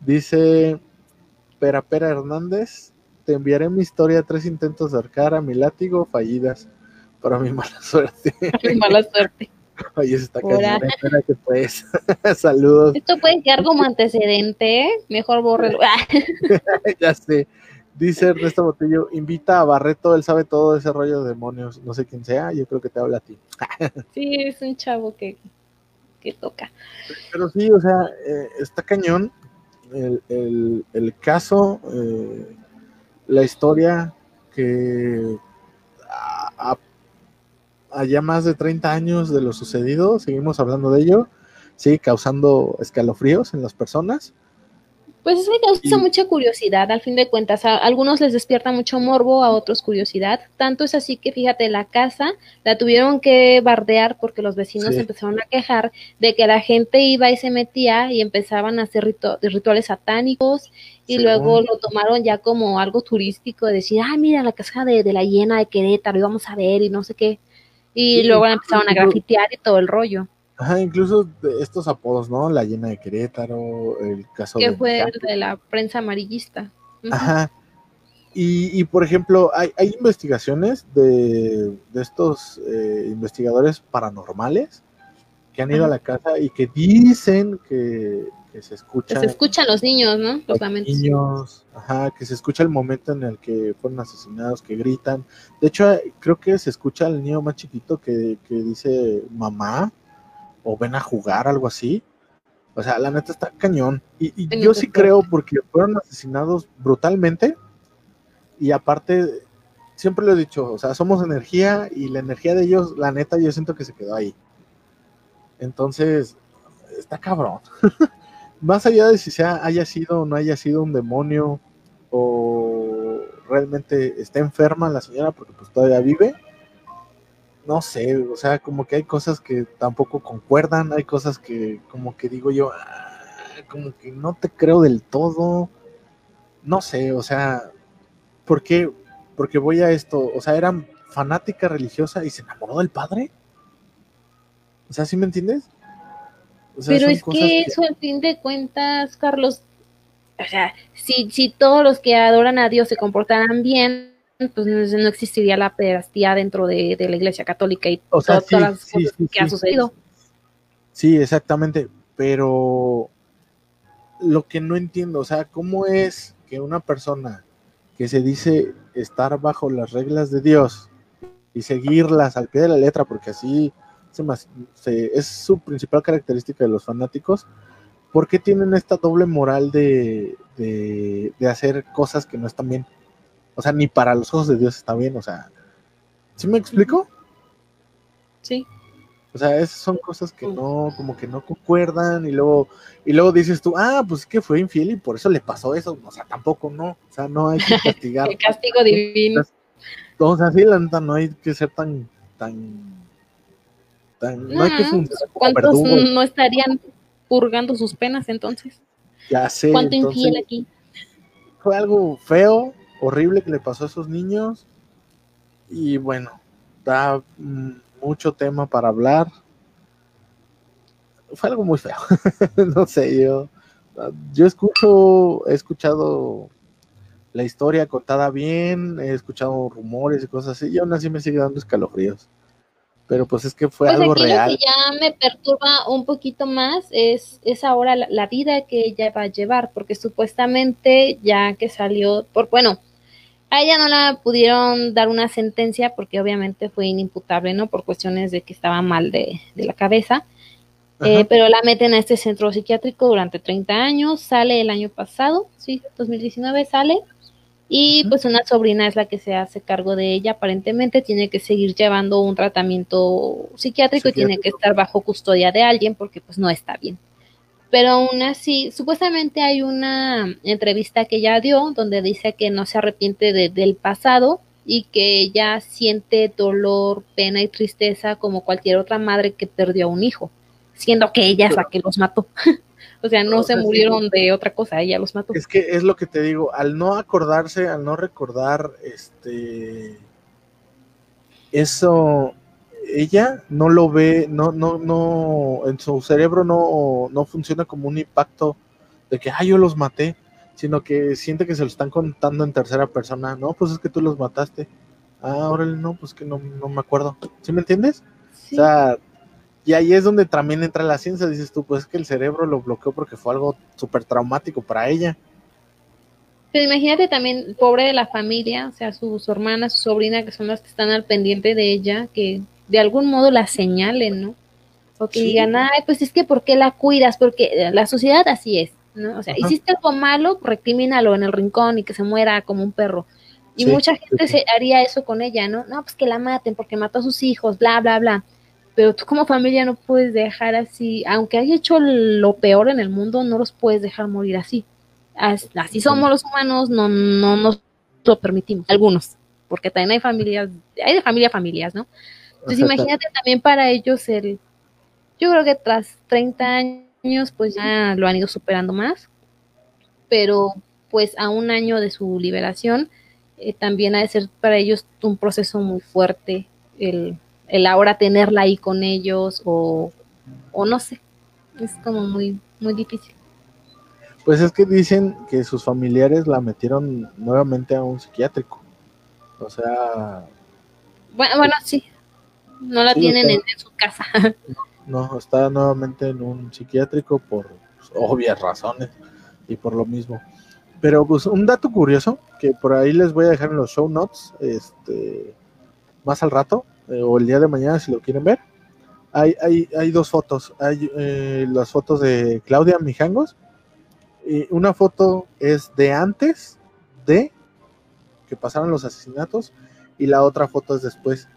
Dice Pera Pera Hernández, te enviaré mi historia, tres intentos de ahorcar a mi látigo, fallidas, para mi mala suerte. Qué mala suerte. Oye, se está cayendo, espérate pues. Saludos, Esto puede quedar como antecedente, ¿eh? Mejor bórrelo. Ya sé. Dice Ernesto Botello, invita a Barreto, él sabe todo ese rollo de demonios, no sé quién sea, yo creo que te habla a ti. sí, es un chavo que, que toca. Pero sí, o sea, eh, está cañón el, el- el caso, eh, la historia que a, a- a ya más de 30 años de lo sucedido, seguimos hablando de ello, sigue causando escalofríos en las personas. Pues es que causa Y- mucha curiosidad, al fin de cuentas. A algunos les despierta mucho morbo, a otros curiosidad. Tanto es así que, fíjate, la casa la tuvieron que bardear porque los vecinos Sí. empezaron a quejar de que la gente iba y se metía y empezaban a hacer ritu- rituales satánicos y Sí. luego lo tomaron ya como algo turístico, de decir, ah, mira la casa de, de la hiena de Querétaro, y vamos a ver y no sé qué. Y Sí, luego la empezaron a grafitear y todo el rollo. Ajá, incluso de estos apodos, ¿no? La llena de Querétaro, el caso Que de fue el de la prensa amarillista. Ajá. Y, y, por ejemplo, hay, hay investigaciones de, de estos eh, investigadores paranormales que han ido Ajá. a la casa y que dicen que, que se Que escucha se escuchan los niños, ¿no? Los lamentos. niños, ajá, que se escucha el momento en el que fueron asesinados, que gritan. De hecho, creo que se escucha al niño más chiquito que, que dice mamá o ven a jugar, algo así. O sea, la neta está cañón. Y, yo sí creo. porque fueron asesinados brutalmente. Y aparte, siempre lo he dicho, o sea, somos energía y la energía de ellos, la neta, yo siento que se quedó ahí. Entonces, está cabrón. Más allá de si sea, haya sido o no haya sido un demonio o realmente está enferma la señora porque pues todavía vive, no sé, o sea, como que hay cosas que tampoco concuerdan, hay cosas que como que digo yo, "Ah, como que no te creo del todo, no sé, o sea, ¿por qué? Porque voy a esto, o sea, era fanática religiosa y se enamoró del padre. O sea, ¿sí me entiendes? O sea, Pero es que eso, al fin de cuentas, Carlos, o sea, si, si todos los que adoran a Dios se comportaran bien, pues no existiría la pederastía dentro de, la Iglesia Católica y o todas, las cosas que ha sucedido. Sí, exactamente, pero lo que no entiendo, o sea, ¿cómo es que una persona que se dice estar bajo las reglas de Dios y seguirlas al pie de la letra, porque así es su principal característica de los fanáticos, ¿por qué tienen esta doble moral de, de, hacer cosas que no están bien? O sea, ni para los ojos de Dios está bien, o sea, ¿sí me explico? Sí. O sea, esas son cosas que no, como que no concuerdan y luego, y luego dices tú, ah, pues es que fue infiel y por eso le pasó eso. O sea, tampoco no, o sea, no hay que castigar. El castigo divino. O sea, sí, la neta, no hay que ser tan, tan, tan, no, hay que ¿Cuántos no estarían purgando sus penas entonces? Ya sé. ¿Cuánto infiel aquí? Fue algo feo, horrible que le pasó a esos niños y bueno, da mucho tema para hablar. Fue algo muy feo. no sé, yo, yo escucho, he escuchado la historia contada bien, he escuchado rumores y cosas así, y aún así me sigue dando escalofríos. Pero pues es que fue pues algo real. Lo que ya me perturba un poquito más es, es ahora la, la, vida que ella va a llevar, porque supuestamente ya que salió, por bueno, a ella no la pudieron dar una sentencia porque obviamente fue inimputable, ¿no? Por cuestiones de que estaba mal de, la cabeza. Eh, pero la meten a este centro psiquiátrico durante 30 años, sale el año pasado, sí, 2019 sale, y pues una sobrina es la que se hace cargo de ella, aparentemente tiene que seguir llevando un tratamiento psiquiátrico, y tiene que estar bajo custodia de alguien porque pues no está bien pero aún así, supuestamente hay una entrevista que ella dio donde dice que no se arrepiente del pasado y que ella siente dolor, pena y tristeza como cualquier otra madre que perdió a un hijo, siendo que ella es la que los mató. o sea, no se murieron de otra cosa, ella los mató. Es que es lo que te digo, al no acordarse, al no recordar este eso ella no lo ve, no, no, no, en su cerebro no, no funciona como un impacto de que, ay, yo los maté, sino que siente que se lo están contando en tercera persona. No, pues es que tú los mataste. Ah, órale, no, pues que no, no me acuerdo. ¿Sí me entiendes? O sea, y ahí es donde también entra la ciencia, dices tú, pues es que el cerebro lo bloqueó porque fue algo súper traumático para ella. Pero imagínate también, pobre de la familia, o sea, su, su hermana, su sobrina, que son las que están al pendiente de ella, que de algún modo la señalen, ¿no? O que digan, ay, pues es que ¿por qué la cuidas? Porque eh, la sociedad así es, ¿no? O sea, hiciste algo malo, recrimínalo en el rincón y que se muera como un perro. Y mucha gente se haría eso con ella, ¿no? No, pues que la maten porque mató a sus hijos, bla, bla, bla. Pero tú como familia no puedes dejar así, aunque haya hecho lo peor en el mundo, no los puedes dejar morir así. Así somos los humanos, no, no nos lo permitimos, algunos, porque también hay familias, hay de familia a familias, ¿no? Entonces imagínate también para ellos el, yo creo que tras 30 años pues ya lo han ido superando más, pero pues a un año de su liberación eh, también ha de ser para ellos un proceso muy fuerte el, el ahora tenerla ahí con ellos o, o no sé, es como muy, muy difícil. Pues es que dicen que sus familiares la metieron nuevamente a un psiquiátrico. O sea... Bueno, bueno, sí, no la tienen en, su casa. No, está nuevamente en un psiquiátrico por obvias razones y por lo mismo. Pero pues un dato curioso que por ahí les voy a dejar en los show notes, este, más al rato eh, o el día de mañana si lo quieren ver. Hay, hay, hay dos fotos. Hay eh, las fotos de Claudia Mijangos. Y una foto es de antes de que pasaron los asesinatos y la otra foto es después.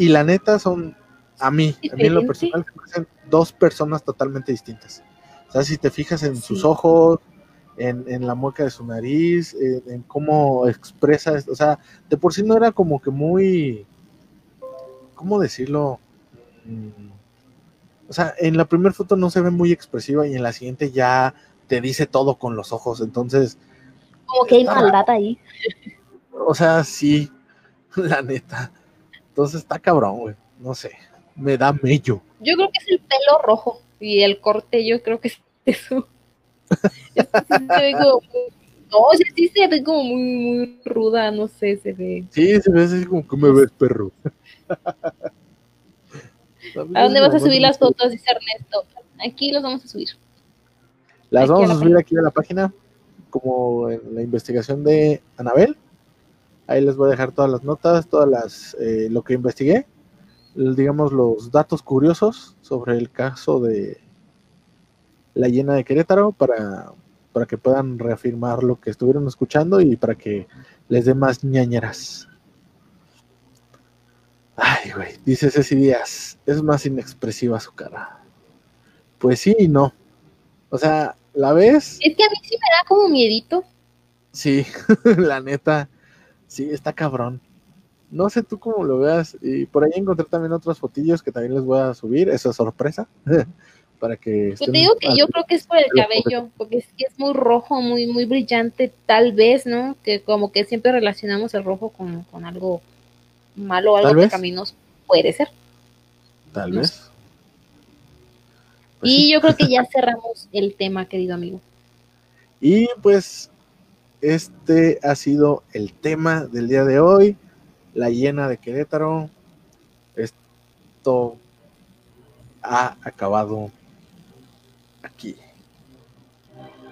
Y la neta son, a mí, a mí en lo personal, son dos personas totalmente distintas. O sea, si te fijas en sus ojos, en, la mueca de su nariz, en, cómo expresa, o sea, de por sí no era como que muy, ¿cómo decirlo? Mm, o sea, en la primera foto no se ve muy expresiva y en la siguiente ya te dice todo con los ojos, entonces... Como que hay maldad ahí. O sea, sí, la neta. Entonces está cabrón, güey. No sé. Me da mello. Yo creo que es el pelo rojo y el corte, yo creo que es eso. No, sí, sí se ve como muy, muy ruda, no sé, se ve. Sí, se ve así como que me ves, perro. ¿A dónde vas a subir las fotos? Dice Ernesto. Aquí los vamos a subir. Las Aquí a vamos la a subir aquí a la página, como en la investigación de Anabel. Ahí les voy a dejar todas las notas, todas las eh, lo que investigué, digamos los datos curiosos sobre el caso de la llena de Querétaro para, para que puedan reafirmar lo que estuvieron escuchando y para que les dé más ñañeras. Ay, güey, dice Ceci Díaz, es más inexpresiva su cara. Pues sí y no. O sea, la ves, Es que a mí sí me da como miedito. sí, la neta, sí, está cabrón. No sé tú cómo lo veas. Y por ahí encontré también otros fotillos que también les voy a subir. Eso es sorpresa. para que estén te digo que yo creo que es por el cabello, porque es es muy rojo, muy, muy brillante, tal vez, ¿no? Que como que siempre relacionamos el rojo con, con algo malo, algo pecaminoso. Puede ser. Tal no vez. Pues y sí. yo creo que ya cerramos el tema, querido amigo. Y pues este ha sido el tema del día de hoy. La llena de Querétaro. Esto ha acabado aquí.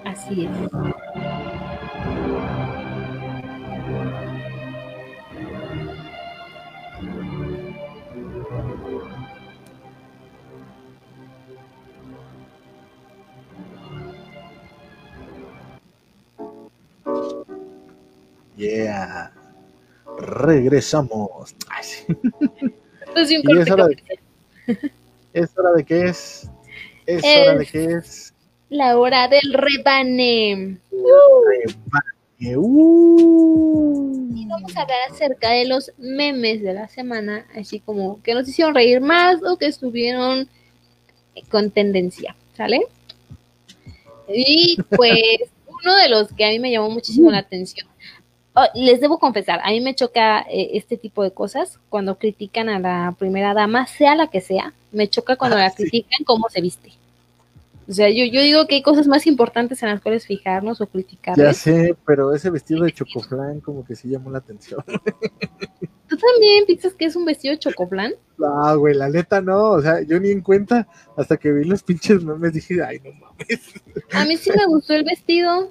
Así es. Yeah. Regresamos. Pues un es hora de-. ¿Es hora de qué es? ¿Es Es- hora de qué es? La hora del rebane. Eh, uh. Y vamos a hablar acerca de los memes de la semana, así como que nos hicieron reír más o que estuvieron con tendencia, ¿sale? Y pues uno de los que a mí me llamó muchísimo la atención. Oh, les debo confesar, a mí me choca eh, este tipo de cosas cuando critican a la primera dama, sea la que sea, me choca cuando Ah, la sí. critican cómo se viste. O sea, yo, yo digo que hay cosas más importantes en las cuales fijarnos o Ya criticarles. sé, pero ese vestido de chocoflan como que sí llamó la atención. ¿Tú también piensas que es un vestido de chocoflan? No, güey, la neta no, o sea, yo ni en cuenta hasta que vi los pinches memes dije, ay, no mames, A mí sí me gustó el vestido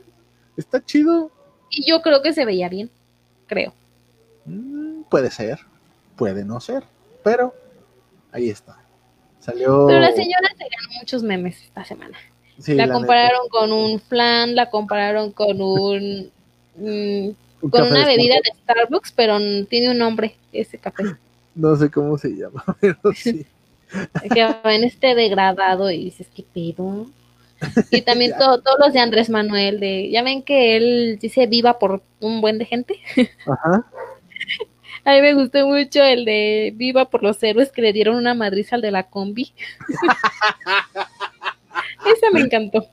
está chido. Y yo creo que se veía bien, creo. Mm, puede ser, puede no ser, pero ahí está. Salió. Pero la señora se ganó muchos memes esta semana. sí, la compararon con un flan, la compararon con un mm, un con una de bebida de Starbucks, pero tiene un nombre ese café No sé cómo se llama, pero sí. que va en este degradado y dices qué pedo. Y también todos los de Andrés Manuel de ya ven que él dice viva por un buen de gente. Ajá. A mí me gustó mucho el de viva por los héroes que le dieron una madriza al de la combi. Esa me encantó.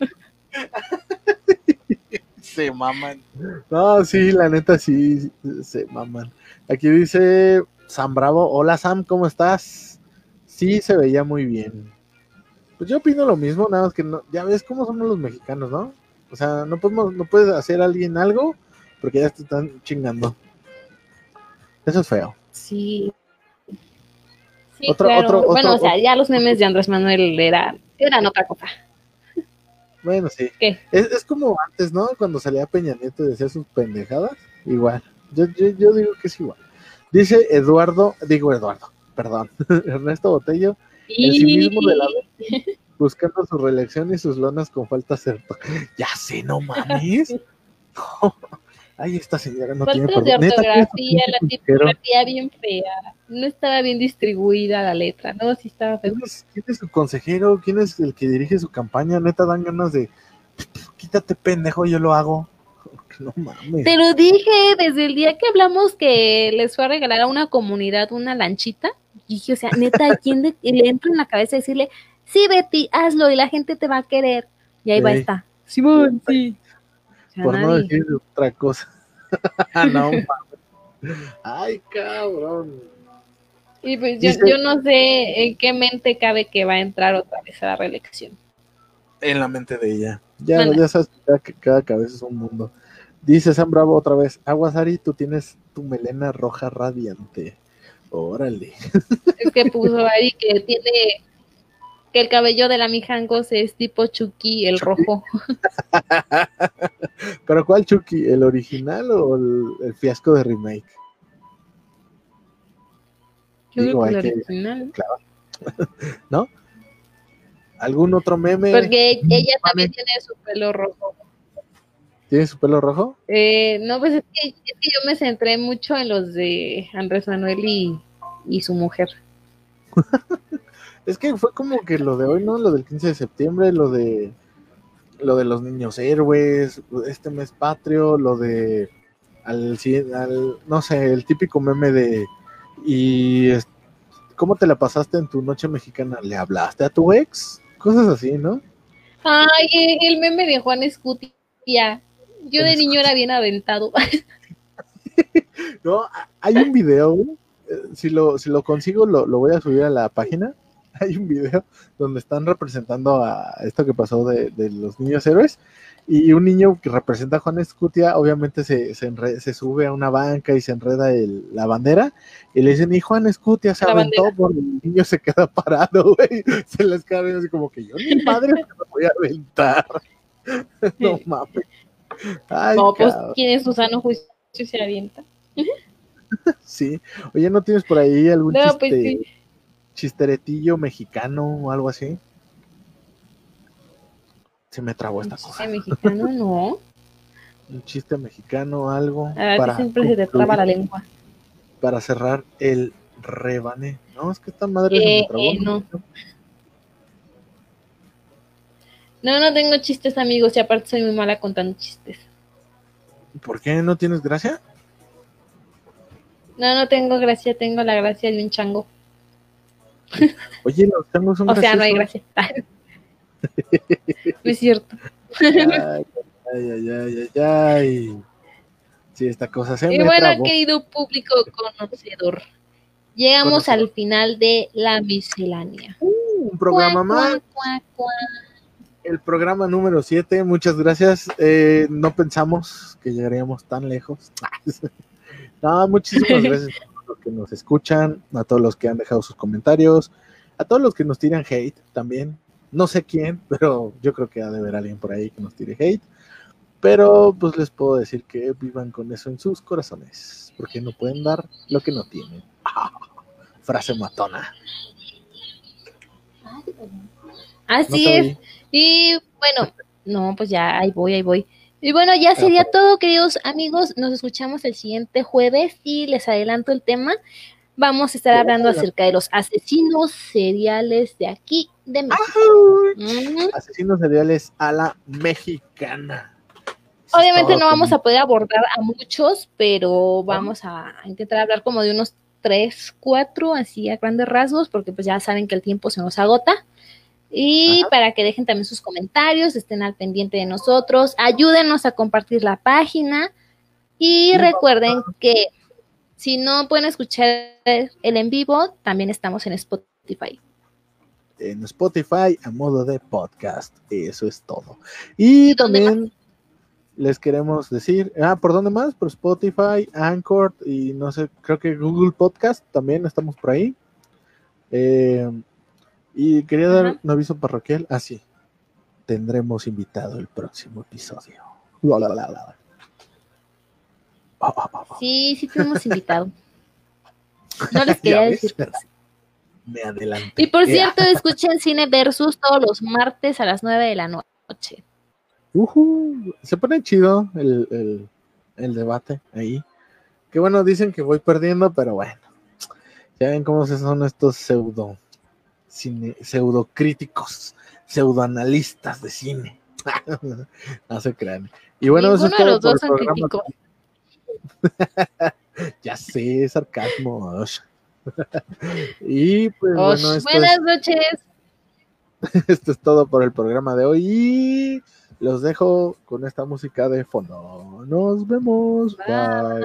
Se maman. No, sí, la neta sí, se maman. Aquí dice Sam Bravo, hola Sam, ¿cómo estás? Sí, se veía muy bien. Pues yo opino lo mismo, nada más que no, ya ves cómo somos los mexicanos, ¿no? O sea, no podemos, no puedes hacer a alguien algo porque ya te están chingando. Eso es feo. Sí. Sí, Otro- claro. otro- bueno, otro- o sea, ya los memes de Andrés Manuel eran, eran otra cosa. Bueno, sí. ¿Qué? Es, es como antes, ¿no? Cuando salía Peña Nieto y decía sus pendejadas. Igual. Yo, yo, yo digo que es igual. Dice Eduardo, digo Eduardo, perdón, Ernesto Botello, el cinismo de la buscando su reelección y sus lonas con falta acerto. Ya sé, no mames. No. Ay, esta señora no tiene de perdón. Neta, ¿quién es su ortografía, la tipografía bien fea. No estaba bien distribuida la letra, no, sí estaba feo. ¿Quién es, quién es su consejero? ¿Quién es el que dirige su campaña? Neta, dan ganas de. Quítate, pendejo, yo lo hago. No mames. Te lo dije desde el día que hablamos que les fue a regalar a una comunidad una lanchita. Y dije, o sea, neta, ¿a quién le, le entra en la cabeza decirle, sí, Betty, hazlo y la gente te va a querer? Y ahí va Ey. esta. Simón, sí. Por no decir otra cosa. no mames. Ay, cabrón. Y pues yo, Dice- yo no sé en qué mente cabe que va a entrar otra vez a la reelección. En la mente de ella. Ya, Bueno. ya sabes que cada, que cada cabeza es un mundo. Dice San Bravo otra vez, Aguasari, tú tienes tu melena roja radiante. Órale. Es que puso ahí que tiene que el cabello de la Mijangos es tipo Chucky, el rojo. ¿Pero cuál Chucky? ¿El original o el, el fiasco de remake? Yo Digo, creo que el que- original. ¿No? ¿Algún otro meme? Porque ella también tiene su pelo rojo. ¿Tiene su pelo rojo? Eh, no, pues es que, es que yo me centré mucho en los de Andrés Manuel y, y su mujer. Es que fue como que lo de hoy, ¿no? Lo del 15 de septiembre, lo de lo de los niños héroes, este mes patrio, lo de al, al no sé, el típico meme de y ¿cómo te la pasaste en tu noche mexicana? ¿Le hablaste a tu ex? Cosas así, ¿no? Ay, el meme de Juan Escutia. Yo de niño era bien aventado. No, hay un video, eh, si lo, si lo consigo lo, lo voy a subir a la página. Hay un video donde están representando a esto que pasó de, de los niños héroes y un niño que representa a Juan Escutia obviamente se, se, se sube a una banca y se enreda el- la bandera y le dicen, y Juan Escutia se La aventó bandera. porque el niño se queda parado, güey. Se les viendo así como que yo ni madre me voy a aventar. no mames. Ay, No, pues en su sano juicio se avienta. Sí. Oye, ¿no tienes por ahí algún No, chiste, pues sí. chisteretillo mexicano o algo así? Se me trabó esta cosa. Chiste mexicano, no. Un chiste mexicano, algo A ti siempre se te traba la lengua. para cerrar el rebane. No, es que esta madre se Eh, me trabó. eh, no. No, no tengo chistes, amigos, y aparte soy muy mala contando chistes. ¿Por qué no tienes gracia? No, no tengo gracia, tengo la gracia de un chango. Oye, los changos son O sea, no hay gracia. no es cierto. Ay, ay, ay, ay, ay. Sí, esta cosa se Y me bueno, trabó. querido público conocedor, llegamos Conocedor. al final de la miscelánea. Un programa más. cuac. El programa número 7, muchas gracias. Eh, no pensamos que llegaríamos tan lejos. no, muchísimas gracias a todos los que nos escuchan, a todos los que han dejado sus comentarios, a todos los que nos tiran hate también. No sé quién, pero yo creo que ha de haber alguien por ahí que nos tire hate. Pero pues les puedo decir que vivan con eso en sus corazones, porque no pueden dar lo que no tienen. Frase matona. Así No es. Y bueno, no, pues ya, ahí voy, ahí voy. Y bueno, ya sería todo, queridos amigos. Nos escuchamos el siguiente jueves y les adelanto el tema. Vamos a estar hablando acerca de los asesinos seriales de aquí, de México. Asesinos seriales a la mexicana. Obviamente no vamos a poder abordar a muchos, pero vamos a intentar hablar como de unos tres, cuatro, así a grandes rasgos, porque pues ya saben que el tiempo se nos agota. Y Ajá. para que dejen también sus comentarios, estén al pendiente de nosotros, ayúdenos a compartir la página y recuerden que si no pueden escuchar el en vivo, también estamos en Spotify. en Spotify a modo de podcast. Eso es todo. Y ¿Y también les queremos decir, ah, ¿por dónde más? Por Spotify, Anchor y no sé, creo que Google Podcast también estamos por ahí. Eh, y quería dar Ajá. un aviso parroquial. Ah, sí. Tendremos invitado el próximo episodio. La, la, la, ah, ah. Sí, sí tenemos invitado. No les quería ves, decir. Me adelanté. Y por cierto, escuchen Cine Versus todos los martes a las 9 de la noche. Ujú, Se pone chido el, el- el debate ahí. Que bueno, dicen que voy perdiendo, pero bueno. Ya ven cómo se son estos pseudo cine, pseudocríticos, pseudoanalistas de cine. no se crean. Y bueno, eso es todo los dos el programa. ya sé, sarcasmo. y pues Osh, buenas noches. Esto es todo por el programa de hoy y los dejo con esta música de fondo. Nos vemos. Bye.